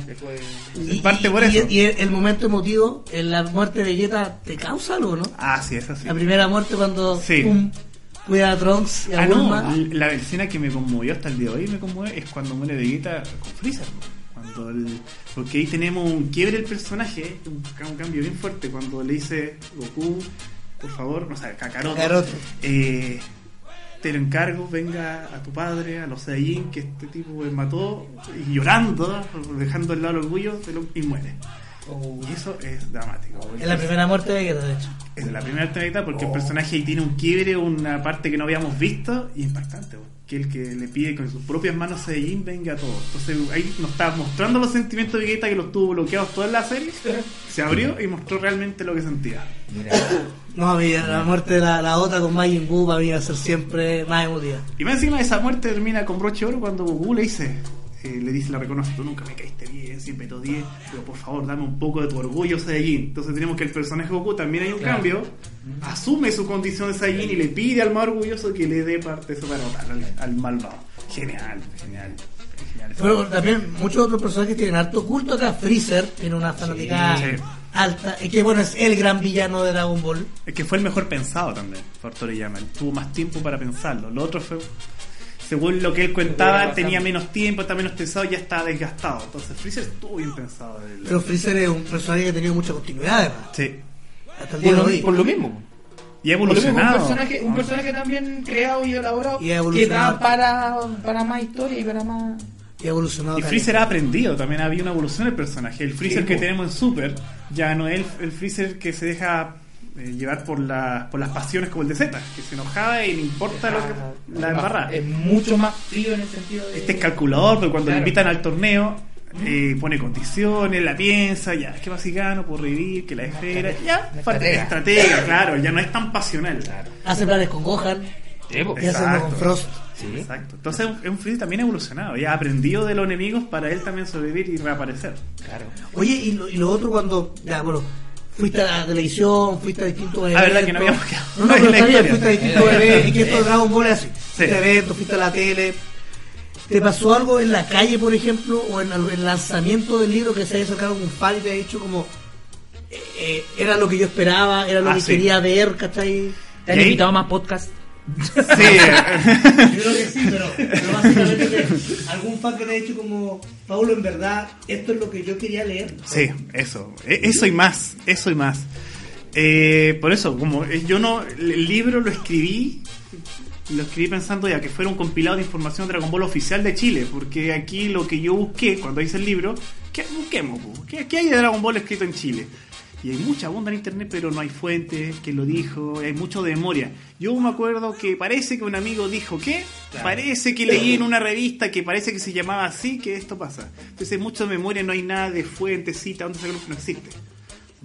y, en parte y- por y- eso. y el momento emotivo en la muerte de Vegeta te causa algo, ¿no? Ah, sí, es así. La primera muerte cuando Sí. pum, cuida a Trunks y a Ah, no, la escena que me conmovió hasta el día de hoy me conmueve es cuando muere Vegeta con Freezer. Cuando el- porque ahí tenemos un quiebre del personaje, un, ca- un cambio bien fuerte cuando le dice Goku, por favor, no sé, Kakaroto, Kakaroto. eh, te lo encargo, venga a tu padre, a los Saiyajin que este tipo me mató, y llorando, dejando al lado el orgullo, y muere. Y eso es dramático. Es la primera muerte de Vegeta, de hecho. Es la primera temporada porque el personaje ahí tiene un quiebre, una parte que no habíamos visto y impactante. Que el que le pide con sus propias manos a Jin venga a todo. Entonces ahí nos está mostrando los sentimientos de Vegeta que los tuvo bloqueados toda la serie. Se abrió y mostró realmente lo que sentía. Mira, No, a mí, la muerte de la, la otra con Majin Buu para mí va a ser siempre más emotiva. Y más encima esa muerte termina con broche de oro cuando Goku le dice, eh, le dice, la reconoce, tú nunca me caíste bien, siempre te odié, pero por favor dame un poco de tu orgullo Saiyajin. Entonces tenemos que el personaje Goku también hay un Claro. cambio, asume su condición de Saiyajin y le pide al más orgulloso que le dé parte de su derrotar al, al malvado. Genial, genial. genial. Pero también muchos otros personajes tienen harto culto acá. Freezer tiene una fanática Sí. alta. Es que bueno, es el gran villano de Dragon Ball. Es que fue el mejor pensado también por Toriyama. Él tuvo más tiempo para pensarlo. Lo otro fue, según lo que él contaba, pasando. tenía menos tiempo, está menos pensado y ya estaba desgastado. Entonces Freezer estuvo bien pensado. El- Pero Freezer es un personaje que ha tenido mucha continuidad además. Sí. Hasta el por, día de lo, hoy. por lo mismo. Y ha Por mismo, Un evolucionado. personaje, un personaje también creado y elaborado Y ha que evolucionado. da para, para más historia y para más. Y ha evolucionado. Y. Freezer ha aprendido, también había una evolución del personaje. El Freezer Sí, que po. tenemos en Super ya no es el, el Freezer que se deja eh, llevar por, la, por las pasiones como el de Z, que se enojaba y le importa lo que, la embarrada. Es mucho más frío en el sentido de. Este es calculador, pero cuando Claro. le invitan al torneo, eh, pone condiciones, la piensa, ya, ¿qué más si gano por revivir? Que la esfera, ya, parte de estratega. estratega, claro, ya no es tan pasional. Claro. Hace planes con Gohan po. y hace con Exacto. Frost. Sí. Exacto. Entonces es un Freezer también evolucionado, ya ha aprendido de los enemigos para él también sobrevivir y reaparecer. Claro. Oye, y lo, y lo otro cuando, ya, bueno, fuiste a la televisión, fuiste a distintos eventos. verdad que no habíamos quedado No, no, pero la historia. fuiste a distintos Eh, eventos, y que esto de Dragon Ball es así. Fuiste a eventos, fuiste a la tele. ¿Te pasó algo en la calle, por ejemplo, o en el, lanzamiento del libro que se haya sacado un fan y te ha dicho como, eh, eh, era lo que yo esperaba, era lo Ah, que sí. quería ver, ¿cachai? ¿Te han invitado a más podcasts? Sí, Yo creo que sí, pero, pero básicamente que algún fan que te ha dicho como, Paulo, en verdad, esto es lo que yo quería leer. sí, eso, E- eso y más, eso y más. Eh, por eso, como eh, yo no, el libro lo escribí, lo escribí pensando ya que fuera un compilado de información de Dragon Ball oficial de Chile, porque aquí lo que yo busqué cuando hice el libro, ¿qué busquemos? ¿Qué, qué hay de Dragon Ball escrito en Chile? Y hay mucha abunda en internet, pero no hay fuente que lo dijo, hay mucho de memoria. Yo me acuerdo que parece que un amigo dijo que, parece que leí en una revista que parece que se llamaba así, que esto pasa. Entonces, mucho de memoria, no hay nada de fuente, cita, donde se no existe.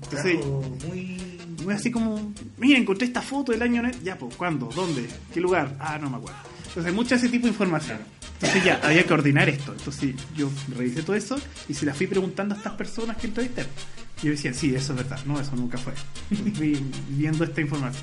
Entonces, Claro, muy... muy así como, mira, encontré esta foto del año, ya, pues, ¿cuándo? ¿Dónde? ¿Qué lugar? Ah, no me acuerdo. Entonces, hay mucho de ese tipo de información. Entonces, ya, había que ordenar esto. Entonces, yo revisé todo eso y se la fui preguntando a estas personas que entrevisté. Y yo decía, sí, eso es verdad. No, eso nunca fue. Fui viendo esta información.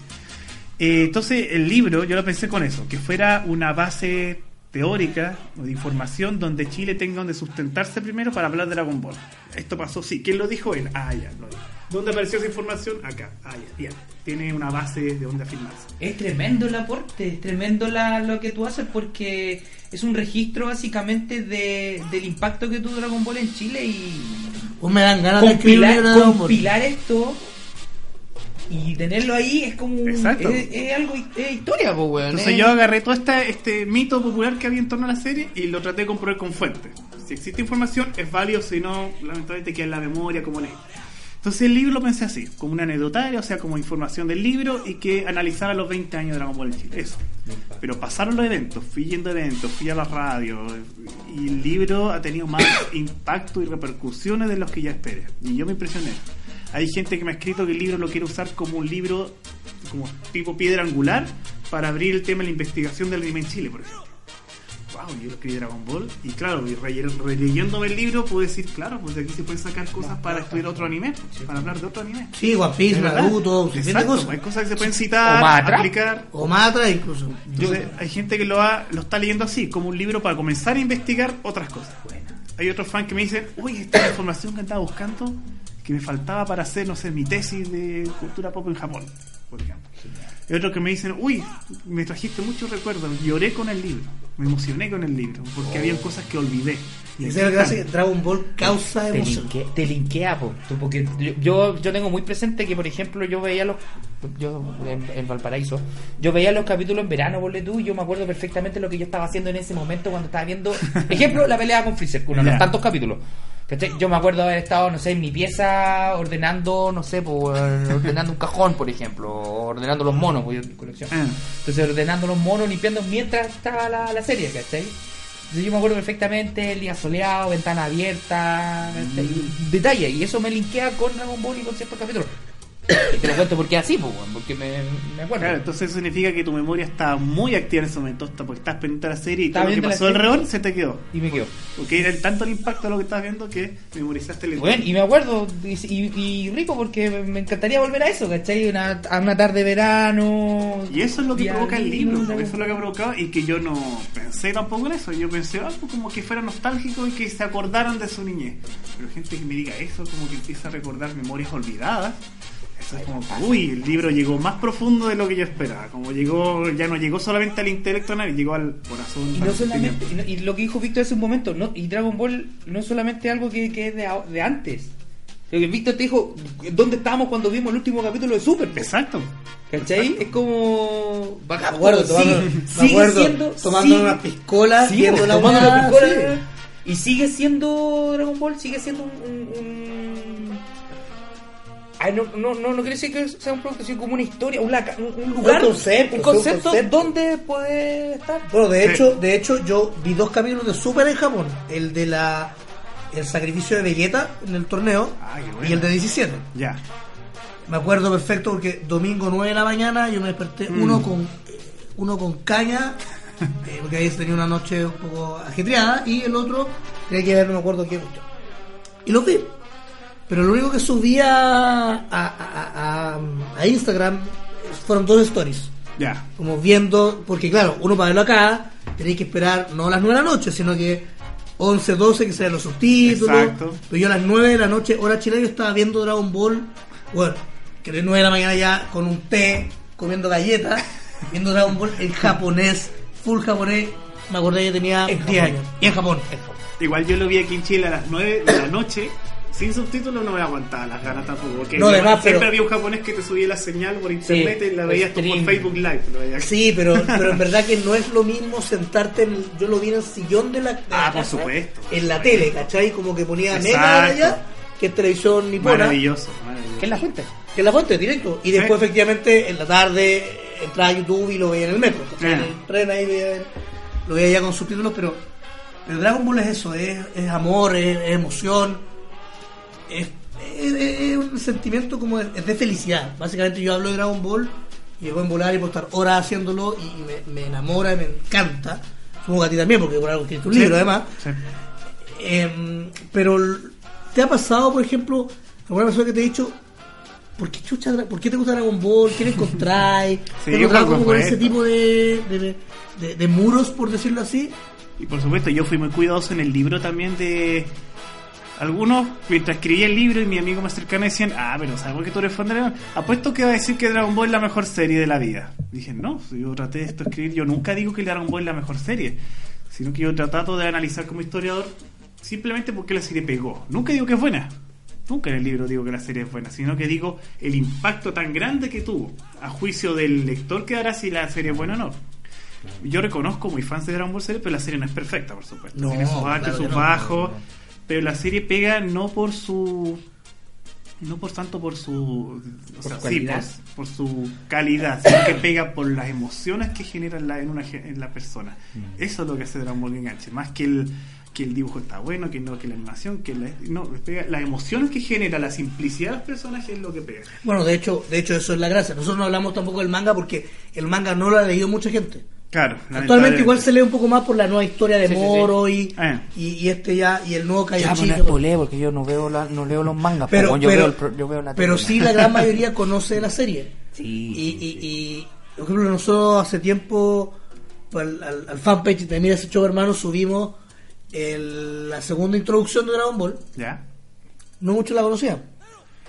Eh, entonces, el libro, yo lo pensé con eso, que fuera una base teórica o de información donde Chile tenga donde sustentarse primero para hablar de Dragon Ball. Esto pasó, sí. ¿Quién lo dijo? Él. Ah, ya, lo dijo. ¿Dónde apareció esa información? Acá. Ah, ya, bien. Tiene una base de donde afirmarse. Es tremendo el aporte, es tremendo la- lo que tú haces porque es un registro básicamente de, del impacto que tuvo Dragon Ball en Chile y Pues me dan ganas escribir compilar, de Ball. compilar esto y tenerlo ahí es como un- Exacto. es, es algo es historia, pues weón. Entonces es- yo agarré todo este, este mito popular que había en torno a la serie y lo traté de comprobar con fuentes. Si existe información es válido, si no, lamentablemente queda en la memoria como ley. Entonces el libro lo pensé así, como un anecdotario, o sea, como información del libro y que analizaba los 20 años de Dragon Ball en Chile. Eso. Pero pasaron los eventos, fui yendo a eventos, fui a la radio y el libro ha tenido más impacto y repercusiones de los que ya esperé. Y yo me impresioné. Hay gente que me ha escrito que el libro lo quiere usar como un libro, como tipo piedra angular, para abrir el tema de la investigación del anime en Chile, por ejemplo. Wow, yo escribí Dragon Ball y claro, y re- releyéndome el libro puedo decir, claro, pues de aquí se pueden sacar cosas para estudiar otro anime, para hablar de otro anime. Sí, One Piece. Naruto, cosas. hay cosas que se pueden citar, O aplicar. O más atrás incluso. Entonces, hay gente que lo, ha- lo está leyendo así, como un libro para comenzar a investigar otras cosas. Hay otros fans que me dicen, uy, esta es la información que andaba buscando que me faltaba para hacer, no sé, mi tesis de cultura pop en Japón, por ejemplo. Hay otros que me dicen, uy, me trajiste muchos recuerdos, lloré con el libro, me emocioné con el libro, porque había cosas que olvidé. Y esa es la gracia que. Dragon Ball causa te, emoción. linke- te linkea, po, tú, porque yo, yo, yo tengo muy presente que, por ejemplo, yo veía los. Yo en, en Valparaíso, yo veía los capítulos en verano, ponle tú, y yo me acuerdo perfectamente lo que yo estaba haciendo en ese momento cuando estaba viendo, ejemplo, la pelea con Freezer, uno de los tantos capítulos. ¿Cachai? Yo me acuerdo haber estado, no sé, en mi pieza ordenando, no sé, pues, ordenando un cajón, por ejemplo, ordenando los monos, pues, yo colección. Ah. Entonces ordenando los monos, limpiando mientras estaba la, la serie, ¿cachai? Entonces yo me acuerdo perfectamente el día soleado, ventana abierta. Mm. detalle, y eso me linkea con Dragon Ball y con ciertos capítulos. Y te lo cuento porque así, pues, porque me, me acuerdo. Claro, entonces eso significa que tu memoria está muy activa en ese momento, hasta porque estás pendiente de la serie y todo lo que pasó alrededor se te quedó. Y me quedo. Porque era tanto el impacto de lo que estabas viendo que memorizaste el Bueno, y me acuerdo, y, rico porque me encantaría volver a eso, ¿cachai? Una, a una tarde de verano. Y eso es lo que provoca el libro, eso es lo que ha provocado y que yo no pensé tampoco en eso. Yo pensé algo como que fuera nostálgico y que se acordaran de su niñez. Pero gente que me diga eso, como que empieza a recordar memorias olvidadas. Como, uy, el libro llegó más profundo de lo que yo esperaba. Como llegó, ya no llegó solamente al intelecto, llegó al corazón. Y no solamente, y, no- y lo que dijo Víctor hace un momento, no, y Dragon Ball no es solamente algo que, que es de, antes. Lo que Víctor te dijo, ¿dónde estábamos cuando vimos el último capítulo de Super? Exacto. ¿Cachai? Es como. Me acuerdo, Sigue- tomando, me sigue acuerdo, siendo- tomando sigue- unas piscolas, Sí, viendo la tomando la piscola, sí. Y sigue siendo Dragon Ball, sigue siendo un. un- un- Ay, no, no, no, no quiere decir que sea un producto, sino como una historia, un, laca- un- un lugar, concepto, un concepto, concepto. donde puede estar. Bueno, de Sí. hecho, de hecho, yo vi dos capítulos de Super en Japón. El de la el sacrificio de Vegeta en el torneo Ah, y el de 17. Ya. Me acuerdo perfecto porque domingo 9 de la mañana yo me desperté Mm. uno con uno con caña eh, porque ahí tenía una noche un poco ajetreada y el otro tenía que ver no me acuerdo qué cuestión. Y lo vi. Pero lo único que subía a, a- a- a Instagram fueron dos stories. Ya. Como viendo, porque claro, uno para verlo acá tenéis que esperar no a las 9 de la noche, sino que 11, 12 que sean los subtítulos. Exacto. Pero yo a las 9 de la noche, hora chilena, yo estaba viendo Dragon Ball, bueno, que de 9 de la mañana ya con un té, comiendo galletas, viendo Dragon Ball en japonés, full japonés. Me acordé que tenía En 10 Japón. años. Y en Japón. Igual yo lo vi aquí en Chile a las 9 de la noche. Sin subtítulos no me aguantaba las ganas tampoco. Porque No, además, siempre pero- había un japonés que te subía la señal por internet y la el veías tú por. Facebook Live. lo veías. Sí, pero, pero en verdad que no es lo mismo sentarte en el- yo lo vi en el sillón de la, de la Ah, por casa, supuesto. en la tele, ¿cachai? Como que ponía mega allá, que es televisión nipona, Maravilloso, maravilloso. ¿Qué es la fuente? que es la fuente, directo. Y después efectivamente en la tarde entraba a YouTube y lo veía en el metro, ¿cachai? en Ah. el tren ahí veía- lo veía ya con subtítulos, pero, pero Dragon Ball es eso, es, es amor, es, es emoción, es, es- es un sentimiento como de, es de felicidad. Básicamente yo hablo de Dragon Ball y me pueden volar y puedo estar horas haciéndolo y me, me enamora y me encanta. Supongo que a ti también, porque por algo escrito un Sí. libro además. Sí. Em, pero ¿te ha pasado, por ejemplo, alguna persona que te ha dicho, ¿por qué, chucha, ¿por qué te gusta Dragon Ball? ¿Qué le encontráis? Sí, ¿Te encontrás como con ese tipo de, de, de- de muros, por decirlo así? Y por supuesto, yo fui muy cuidadoso en el libro también de. Algunos, mientras escribía el libro y mi amigo más cercano decían, ah, pero ¿sabes por qué tú eres fan de Dragon Ball? Apuesto que va a decir que Dragon Ball es la mejor serie de la vida. Dije, no, yo traté de esto escribir, yo nunca digo que Dragon Ball es la mejor serie, sino que yo trato de analizar como historiador simplemente porque la serie pegó. Nunca digo que es buena, nunca en el libro digo que la serie es buena, sino que digo el impacto tan grande que tuvo, a juicio del lector que dará si la serie es buena o no. Yo reconozco muy fans de Dragon Ball serie, pero la serie no es perfecta, por supuesto. No, Tiene sus altos, claro que sus no. bajos, pero la serie pega no por su No por tanto por su, o sea, su sí, calidad. por, por su calidad, sino que pega por las emociones que genera en la, en una, ge- en la persona. Mm. Eso es lo que hace Dragon Ball enganche, más que el que el dibujo está bueno, que no que la animación, que la, no, pega, las emociones que genera, la simplicidad de los personajes es lo que pega. Bueno, de hecho, de hecho eso es la gracia. Nosotros no hablamos tampoco del manga porque el manga no lo ha leído mucha gente. Claro, Actualmente igual se lee un poco más por la nueva historia de Sí, sí, sí. Moro Y, Eh. y, y este ya y el nuevo Ya, pues no es porque yo no veo, la, no leo los mangas. pero, po, yo, pero, veo el pro- yo veo la pero sí la gran mayoría conoce la serie. Sí, Y, sí, y, sí. y, por ejemplo, nosotros hace tiempo al, al, al fanpage de Mira ese show hermano subimos el- la segunda introducción de Dragon Ball. ¿Ya? No muchos la conocían.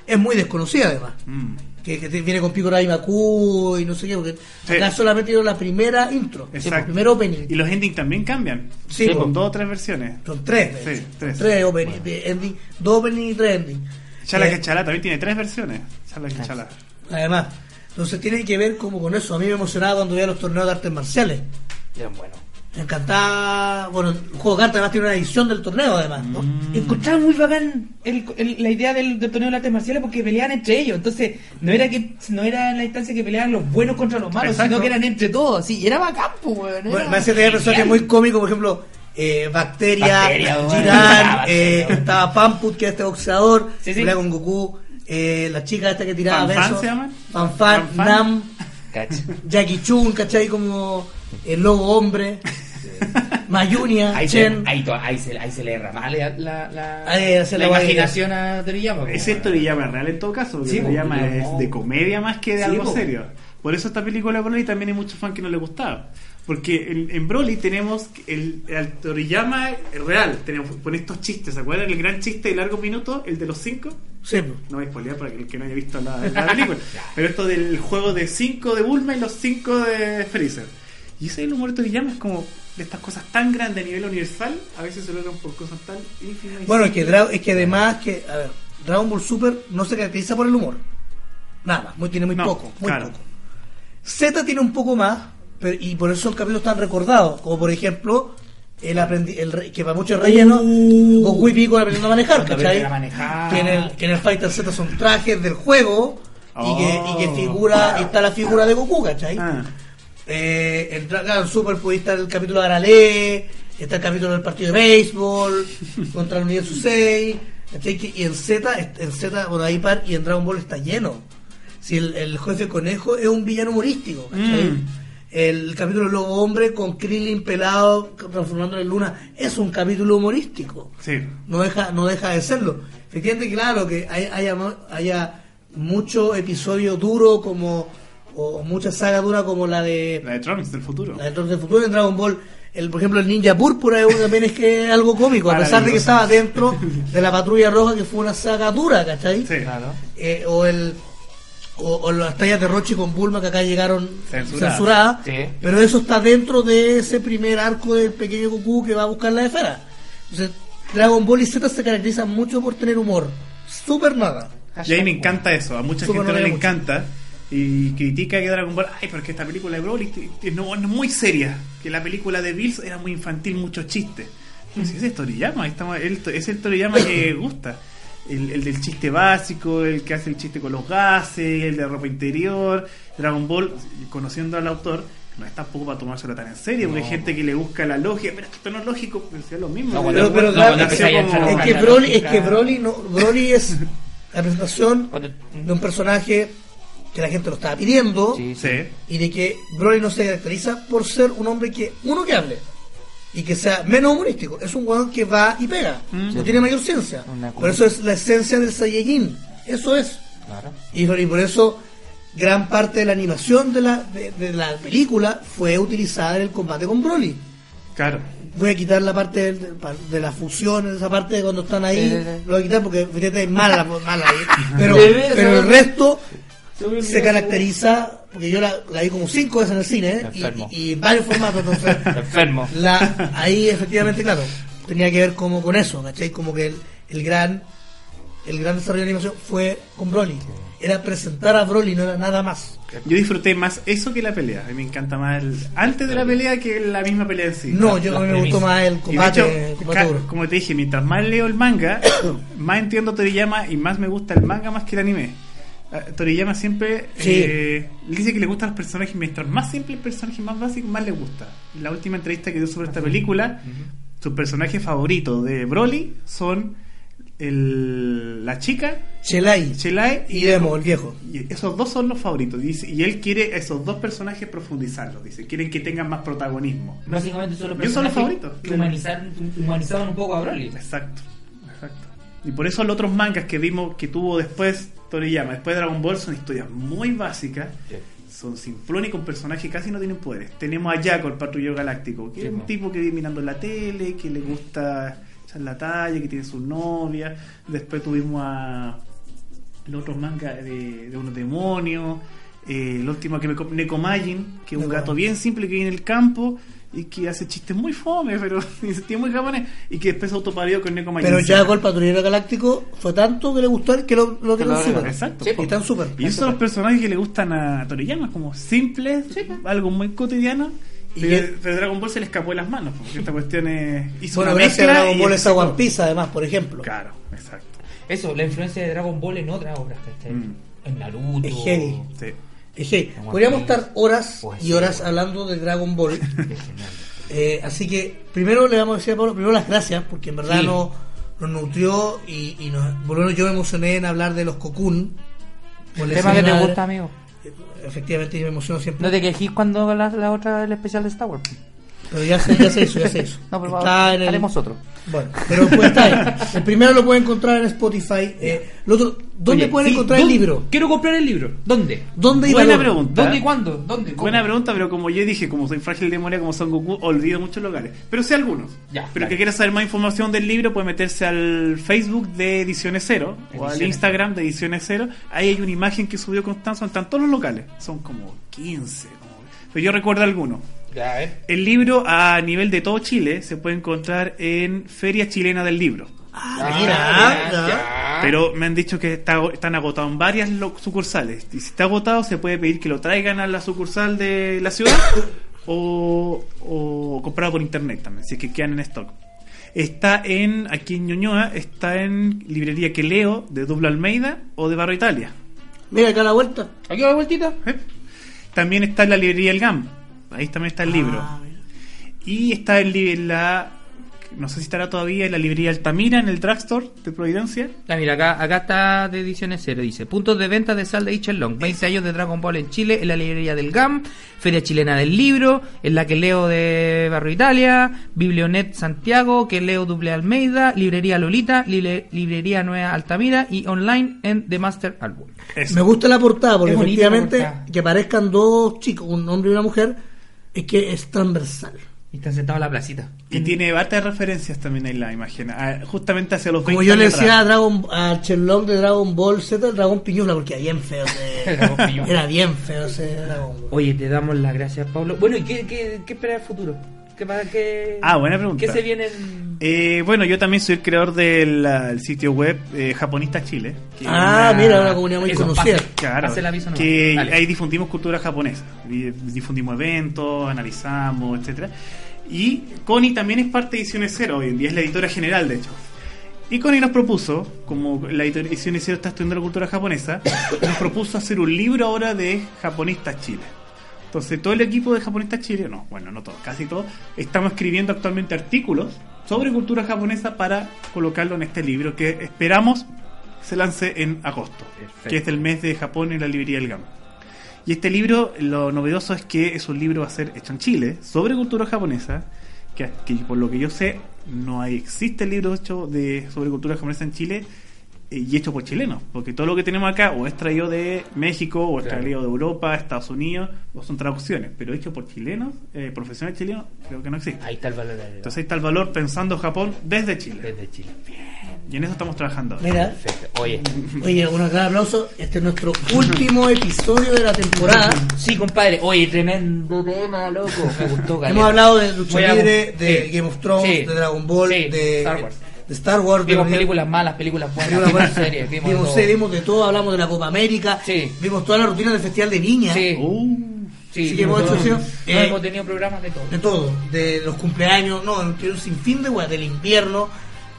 Es muy desconocida además. Mm. Que, viene con Piccolo Maku y no sé qué, porque Sí. acá solamente dieron la primera intro, el Exacto. primer opening. Y los endings también cambian. Sí, con po. dos o tres versiones. Son tres, Sí, tres. Tres opening, ending, dos opening y tres ending. Chala Eh, que Chala también tiene tres versiones. Chala que Chala. Además, entonces tiene que ver como con eso. A mí me emocionaba cuando veía los torneos de artes marciales. Eran buenos. Me encantaba. Bueno, el juego de cartas además tiene una edición del torneo, además. ¿no? Encontraba muy bacán el- el- la idea del, del torneo de artes marciales porque peleaban entre ellos. Entonces, no era que no era en la instancia que peleaban los buenos contra los malos, Exacto. sino que eran entre todos. Sí, y era bacán, pues. Bueno, era me hace tener personajes muy cómicos, por ejemplo, eh, Bacteria, Bacteria, bueno. Ah, eh, estaba Pamput, que era este boxeador, Sí, sí. con Goku, eh, la chica esta que tiraba ¿Fanfan besos? Fanfan. Nam, Cacha. Jackie Chun, ¿cachai? Como el lobo hombre, Mayunia, Ahí se, Chen. ahí, to- ahí, se, ahí se le derrama la, la, la, Ahí se la le va a imaginación a Toriyama. pues, Ese. Toriyama es real en todo caso, porque Sí, Toriyama porque es no- de comedia más que de Sí, algo po. serio. Por eso esta película Broly también hay muchos fans que no le gustaba. Porque en, en Broly tenemos el, el Toriyama real, tenemos con estos chistes, ¿se acuerdan? El gran chiste de largos minutos, el de los cinco. Sí, pues. No voy a spoilear para que el que no haya visto la, la película. Pero esto del juego de 5 de Bulma y los 5 de Freezer. Y ese es el humor de Toriyama, es como de estas cosas tan grandes a nivel universal, a veces se logran por cosas tan ínfimas. y Bueno, es que, es que además que, a ver, Dragon Ball Super no se caracteriza por el humor. Nada, muy, tiene muy No, poco, muy claro. poco. Z tiene un poco más, pero, y por eso son capítulos tan recordados, como por ejemplo, el, aprendi el que para muchos es relleno, Goku y Pico aprendiendo a manejar, ¿cachai? a manejar. Que en, el, que en el Fighter Z son trajes del juego, y, que, y que Oh. figura, está la figura de Goku, ¿cachai? Ah, Eh, en Dragon Super pudiste estar el capítulo de Arale, está el capítulo del partido de béisbol contra el Universo 6, ¿cachai? Que- y en Z, en Z, bueno, ahí par, y en Dragon Ball está lleno. Si el, el jefe conejo es un villano humorístico. Mm. El capítulo del Lobo Hombre con Krillin pelado transformándolo en luna es un capítulo humorístico sí. no deja no deja de serlo efectivamente claro que hay- haya haya mucho episodio duro como o mucha saga dura como la de La de Trunks del futuro. la de Torres del futuro en Dragon Ball el por ejemplo el ninja púrpura también es que es algo cómico a pesar de que estaba dentro de la patrulla roja que fue una saga dura ¿cachai? Sí. Claro. Eh, o el o, o las tallas de Rochi con Bulma que acá llegaron Censuradas. censuradas, Sí. pero eso está dentro de ese primer arco del pequeño Goku que va a buscar la esfera. Entonces, Dragon Ball y Z se caracterizan mucho por tener humor. Súper nada. Y a mí me encanta eso, a mucha Super gente no le encanta y critica que Dragon Ball, ay, pero es que esta película de Broly t- no, no es muy seria, que la película de Bills era muy infantil, muchos chistes. Si ese es Toriyama, estamos, él- es el Toriyama que gusta. El, el del chiste básico, el que hace el chiste con los gases, el de ropa interior, Dragon Ball, conociendo al autor, no es tampoco para tomárselo tan en serio, porque hay gente que le busca la lógica, pero es esto no es lógico, pero sea lo mismo. No, Pero, pero no, claro, es, es que Broly, es que Broly, no, Broly es la presentación de un personaje que la gente lo estaba pidiendo Sí, sí. Sí. y de que Broly no se caracteriza por ser un hombre que, uno que hable y que sea menos humorístico. Es un weón que va y pega, Mm. no tiene mayor ciencia. Por eso es la esencia del Saiyajin. Eso es. Claro. Y, y por eso gran parte de la animación de la, de, de la película fue utilizada en el combate con Broly. Claro. Voy a quitar la parte del- de, la fusión, esa parte de cuando están ahí, lo voy a quitar porque fíjate, es mala, mala ahí. Pero, pero el resto se caracteriza, porque yo la, la vi como cinco veces en el cine, ¿eh? Y, varios formatos, entonces, Enfermo. la, ahí efectivamente, claro, tenía que ver como con eso, ¿cachai? Como que el, el gran el gran desarrollo de animación fue con Broly. era presentar a Broly, no era nada más. Yo disfruté más eso que la pelea. A mí me encanta más el, antes de la pelea que la misma pelea en sí. No, yo a mí me gustó más el de combate, hecho, como te dije, mientras más leo el manga, más entiendo Toriyama y más me gusta el manga más que el anime. Ah, Toriyama siempre Sí. eh, dice que le gustan los personajes, mientras más simple el personaje, más básico, más le gusta. En la última entrevista que dio sobre esta película, sus personajes favoritos de Broly son el, la chica, Chelai Chelai y Demo, el viejo. y esos dos son los favoritos. Dice, y él quiere esos dos personajes profundizarlos. Dice, quieren que tengan más protagonismo. Básicamente son los Yo son los personajes favoritos. que humanizaron, humanizaban un poco a Broly. Exacto, exacto. Y por eso los otros mangas que vimos que tuvo después Toriyama, después de Dragon Ball, son historias muy básicas. Son simplones con personajes casi no tienen poderes. Tenemos a Jaco, el patrullero galáctico, que Sí, es un po. tipo que vive mirando la tele, que le gusta echar la talla, que tiene su novia. Después tuvimos a los otros mangas de, de unos demonios. Eh, el último que me co- Nekomajin, que es un gato bien simple que vive en el campo y que hace chistes muy fome, pero tiene muy japonés y que después autoparió con Nekomajin. Pero ya con el patrullero galáctico fue tanto que le gustó a que lo, lo tienen súper. Exacto. Y están súper. Y esos son los personajes que le gustan a Toriyama, como simples, algo muy cotidiano. Y que- pero Dragon Ball se le escapó de las manos, porque esta cuestión es. Hizo Bueno, una gracias a mezcla Dragon Ball está sacó- One Piece, además, por ejemplo. Claro, exacto. Eso, la influencia de Dragon Ball en otras obras, ¿cachai? Mm. En Naruto. Es heavy. Sí. One podríamos estar horas Pues y sí, horas bueno. hablando de Dragon Ball. Eh, así que primero le vamos a decir a Pablo, primero las gracias, porque en verdad Sí. nos, nos nutrió y, y nos, por menos yo me emocioné en hablar de los Cocoon. la Tema que te gusta, amigo. Efectivamente, yo me emociono siempre. No te quejes cuando la, la otra, el especial de Star Wars. Pero ya se, ya se hizo, ya se hizo. No, pero Está en el- haremos otro. Bueno, pero pues está ahí. El primero lo pueden encontrar en Spotify. Eh, el otro, ¿Dónde Oye, pueden sí, encontrar el libro? Quiero comprar el libro. ¿Dónde? ¿Dónde y Buena valor? pregunta. ¿Dónde y cuándo? ¿Dónde? ¿Cómo? Buena pregunta, pero como yo dije, como soy frágil de memoria, como son Goku, olvido muchos lugares. Pero sé algunos. Ya, pero dale. que quiera saber más información del libro, puede meterse al Facebook de Ediciones Cero o al Instagram de Ediciones Cero. Ahí hay una imagen que subió Constanzo, están todos los locales. Son como 15. como- Pero yo recuerdo algunos. Ya, a ver. El libro a nivel de todo Chile se puede encontrar en Feria Chilena del Libro. Ah, mira, ya. Pero me han dicho que está, están agotados en varias sucursales. Y si está agotado, se puede pedir que lo traigan a la sucursal de la ciudad o, o comprarlo por internet también, si es que quedan en stock. Está en, aquí en Ñuñoa, está en librería que leo de Dublo Almeida o de Barro Italia. Mira acá a la vuelta. Aquí va la vueltita. ¿eh? También está en la librería El GAM. Ahí también está el libro. Ah. Y está en la, no sé si estará todavía en la librería Altamira, en el drugstore de Providencia. Ah, mira, acá, acá está de ediciones cero. Dice: Puntos de venta de sal de Long 20 años de Dragon Ball en Chile, en la librería del GAM, Feria Chilena del Libro, en la que leo de Barrio Italia, Biblionet Santiago, que leo Duple Almeida, Librería Lolita, Libre- Librería Nueva Altamira y online en The Master Album. Eso. Me gusta la portada porque la efectivamente portada. que aparezcan dos chicos, un hombre y una mujer, es que es transversal. Y están sentados en la placita. Y tiene hartas referencias también en la imagen, ah, justamente hacia los Como 20 yo le años decía a. Dragon a Shenlong de Dragon Ball Z, el dragón piñula, porque era bien feo ese. Era bien feo ese dragón. Oye, te damos las gracias, Pablo. Bueno, ¿y qué, qué, qué espera el futuro? ¿Qué, qué, Ah, buena pregunta. ¿Qué se viene en- Eh, bueno, yo también soy el creador del el sitio web eh, Japonista Chile. que Ah, una- mira, una comunidad muy conocida. pase. Claro, aviso que Dale. ahí difundimos cultura japonesa, Di- difundimos eventos, analizamos, etcétera. Y Connie también es parte de Ediciones Cero hoy en día, es la editora general de hecho. Y Connie nos propuso, como la editora Ediciones Cero está estudiando la cultura japonesa, nos propuso hacer un libro ahora de Japonistas Chile. Entonces todo el equipo de Japonistas Chile, no, bueno, no todo, casi todo, estamos escribiendo actualmente artículos sobre cultura japonesa para colocarlo en este libro que esperamos se lance en agosto, Perfecto. que es el mes de Japón en la librería del GAM. Y este libro, lo novedoso es que es un libro va a ser hecho en Chile sobre cultura japonesa, que, que por lo que yo sé no hay, existe el libro hecho de sobre cultura japonesa en Chile y hecho por chilenos, porque todo lo que tenemos acá o es traído de México o es Claro. traído de Europa, Estados Unidos, o son traducciones, pero hecho por chilenos, eh, profesionales chilenos, creo que no existe. Ahí está el valor. Entonces ahí está el valor pensando Japón desde Chile. Desde Chile. Y en eso estamos trabajando. ahora. Mira, Perfecto. Oye. oye, un gran aplauso. Este es nuestro último episodio de la temporada. Sí, compadre. Oye, tremendo tema, loco. Me gustó, caleta. Hemos hablado de lucha libre, de sí. Game of Thrones, Sí. de Dragon Ball, Sí. de Star Wars. De Star Wars. Vimos de- películas malas, películas buenas, Vimos, vimos bueno, series, vimos, vimos todo. vimos de todo, hablamos de la Copa América, Sí. vimos toda la rutina del Festival de Viña, Sí, Uh, sí, sí hemos hecho, No, eh, hemos tenido programas de todo. de todo, de los cumpleaños, no, tiene un sinfín de weas, del invierno.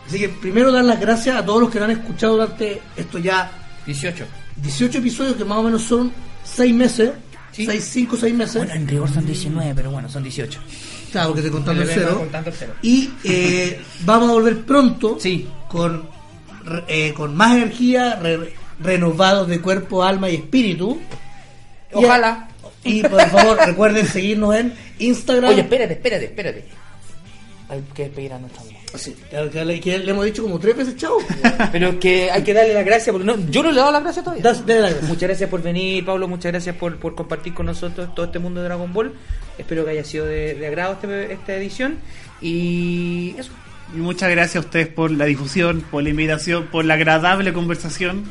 Así que primero dar las gracias a todos los que han escuchado durante esto ya 18. 18 episodios que más o menos son 6 meses, Sí. 6, 5, 6 meses. Bueno, en rigor son 19, pero bueno, son 18. Claro, porque estoy contando el cero. contando el cero. Y eh, vamos a volver pronto Sí. con, eh, con más energía, re- renovados de cuerpo, alma y espíritu. Y- Ojalá. Y, por favor, recuerden seguirnos en Instagram. Oye, espérate, espérate, espérate. Hay que despedir a nuestra amiga. Sí, que, que le, que le hemos dicho como tres veces chao. Pero es que hay que darle las gracias, porque no, yo no le he dado las gracias todavía. Das- dale las gracias. Muchas gracias por venir, Pablo. Muchas gracias por, por compartir con nosotros todo este mundo de Dragon Ball. Espero que haya sido de, de agrado este- esta edición. Y eso. y muchas gracias a ustedes por la difusión, por la invitación, por la agradable conversación.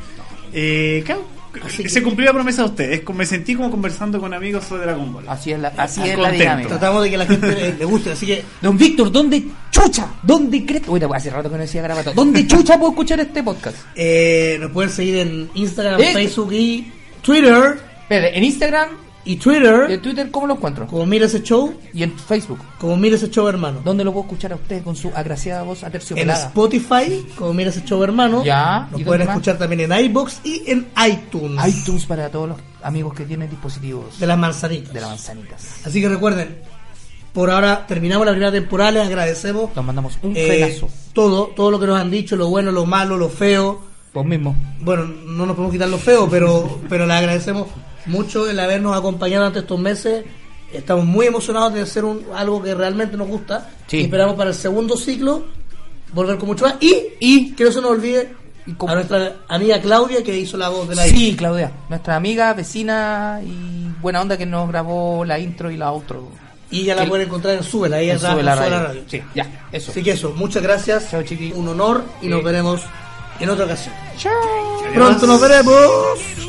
Eh, claro, Así que- se cumplió la promesa de ustedes. Me sentí como conversando con amigos sobre Dragon Ball. Así es la, así es la dinámica. Tratamos de que la gente le, guste, así que Don Víctor, ¿dónde chucha? ¿Dónde crees? Uy, hace rato que no decía garabato. ¿Dónde chucha puedo escuchar este podcast? eh, nos pueden seguir en Instagram, Eh. Facebook y Twitter. En Instagram Y y en Twitter, Twitter, ¿cómo lo encuentro? como Mira ese show, Y en Facebook. como Mira ese show hermano. ¿Dónde lo puedo escuchar a usted con su agraciada voz En aterciopelada? Spotify, como Mira ese show hermano. Ya, ¿y pueden más? escuchar también en iBox y en iTunes. iTunes para todos los amigos que tienen dispositivos De las manzanitas. de las manzanitas. Así que recuerden, por ahora terminamos la primera temporada, les agradecemos Nos mandamos un eh, frenazo. todo, todo lo que nos han dicho, lo bueno, lo malo, lo feo. Vos mismo. Bueno, no nos podemos quitar lo feo, pero, pero les agradecemos mucho el habernos acompañado durante estos meses. Estamos muy emocionados de hacer un, algo que realmente nos gusta. Sí. Y esperamos para el segundo ciclo volver con mucho más. Y, y que no se nos olvide a nuestra amiga Claudia que hizo la voz de la Sí, Claudia, nuestra amiga, vecina y buena onda que nos grabó la intro y la outro. Y ya la pueden encontrar en Súbela, ella en Sube la Sube la radio. radio. Sí, ya, eso. Así que eso, muchas gracias. Chao, chiqui. Un honor y Sí. nos veremos en otra ocasión. Chao. Pronto nos veremos.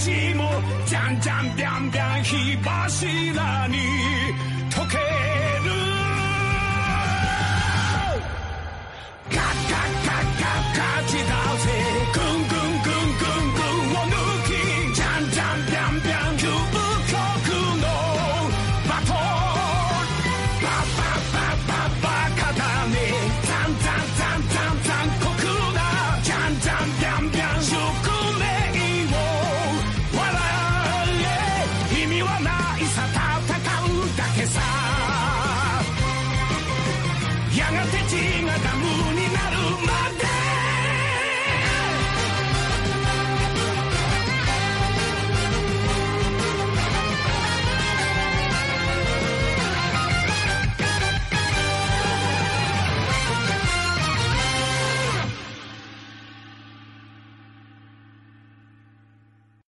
意識を超えて戦いは続くままままマジかよてんてんてんてんてんもちもじゃんじゃんびゃんびゃん火柱に溶けるガッガッガッガッガチだぜ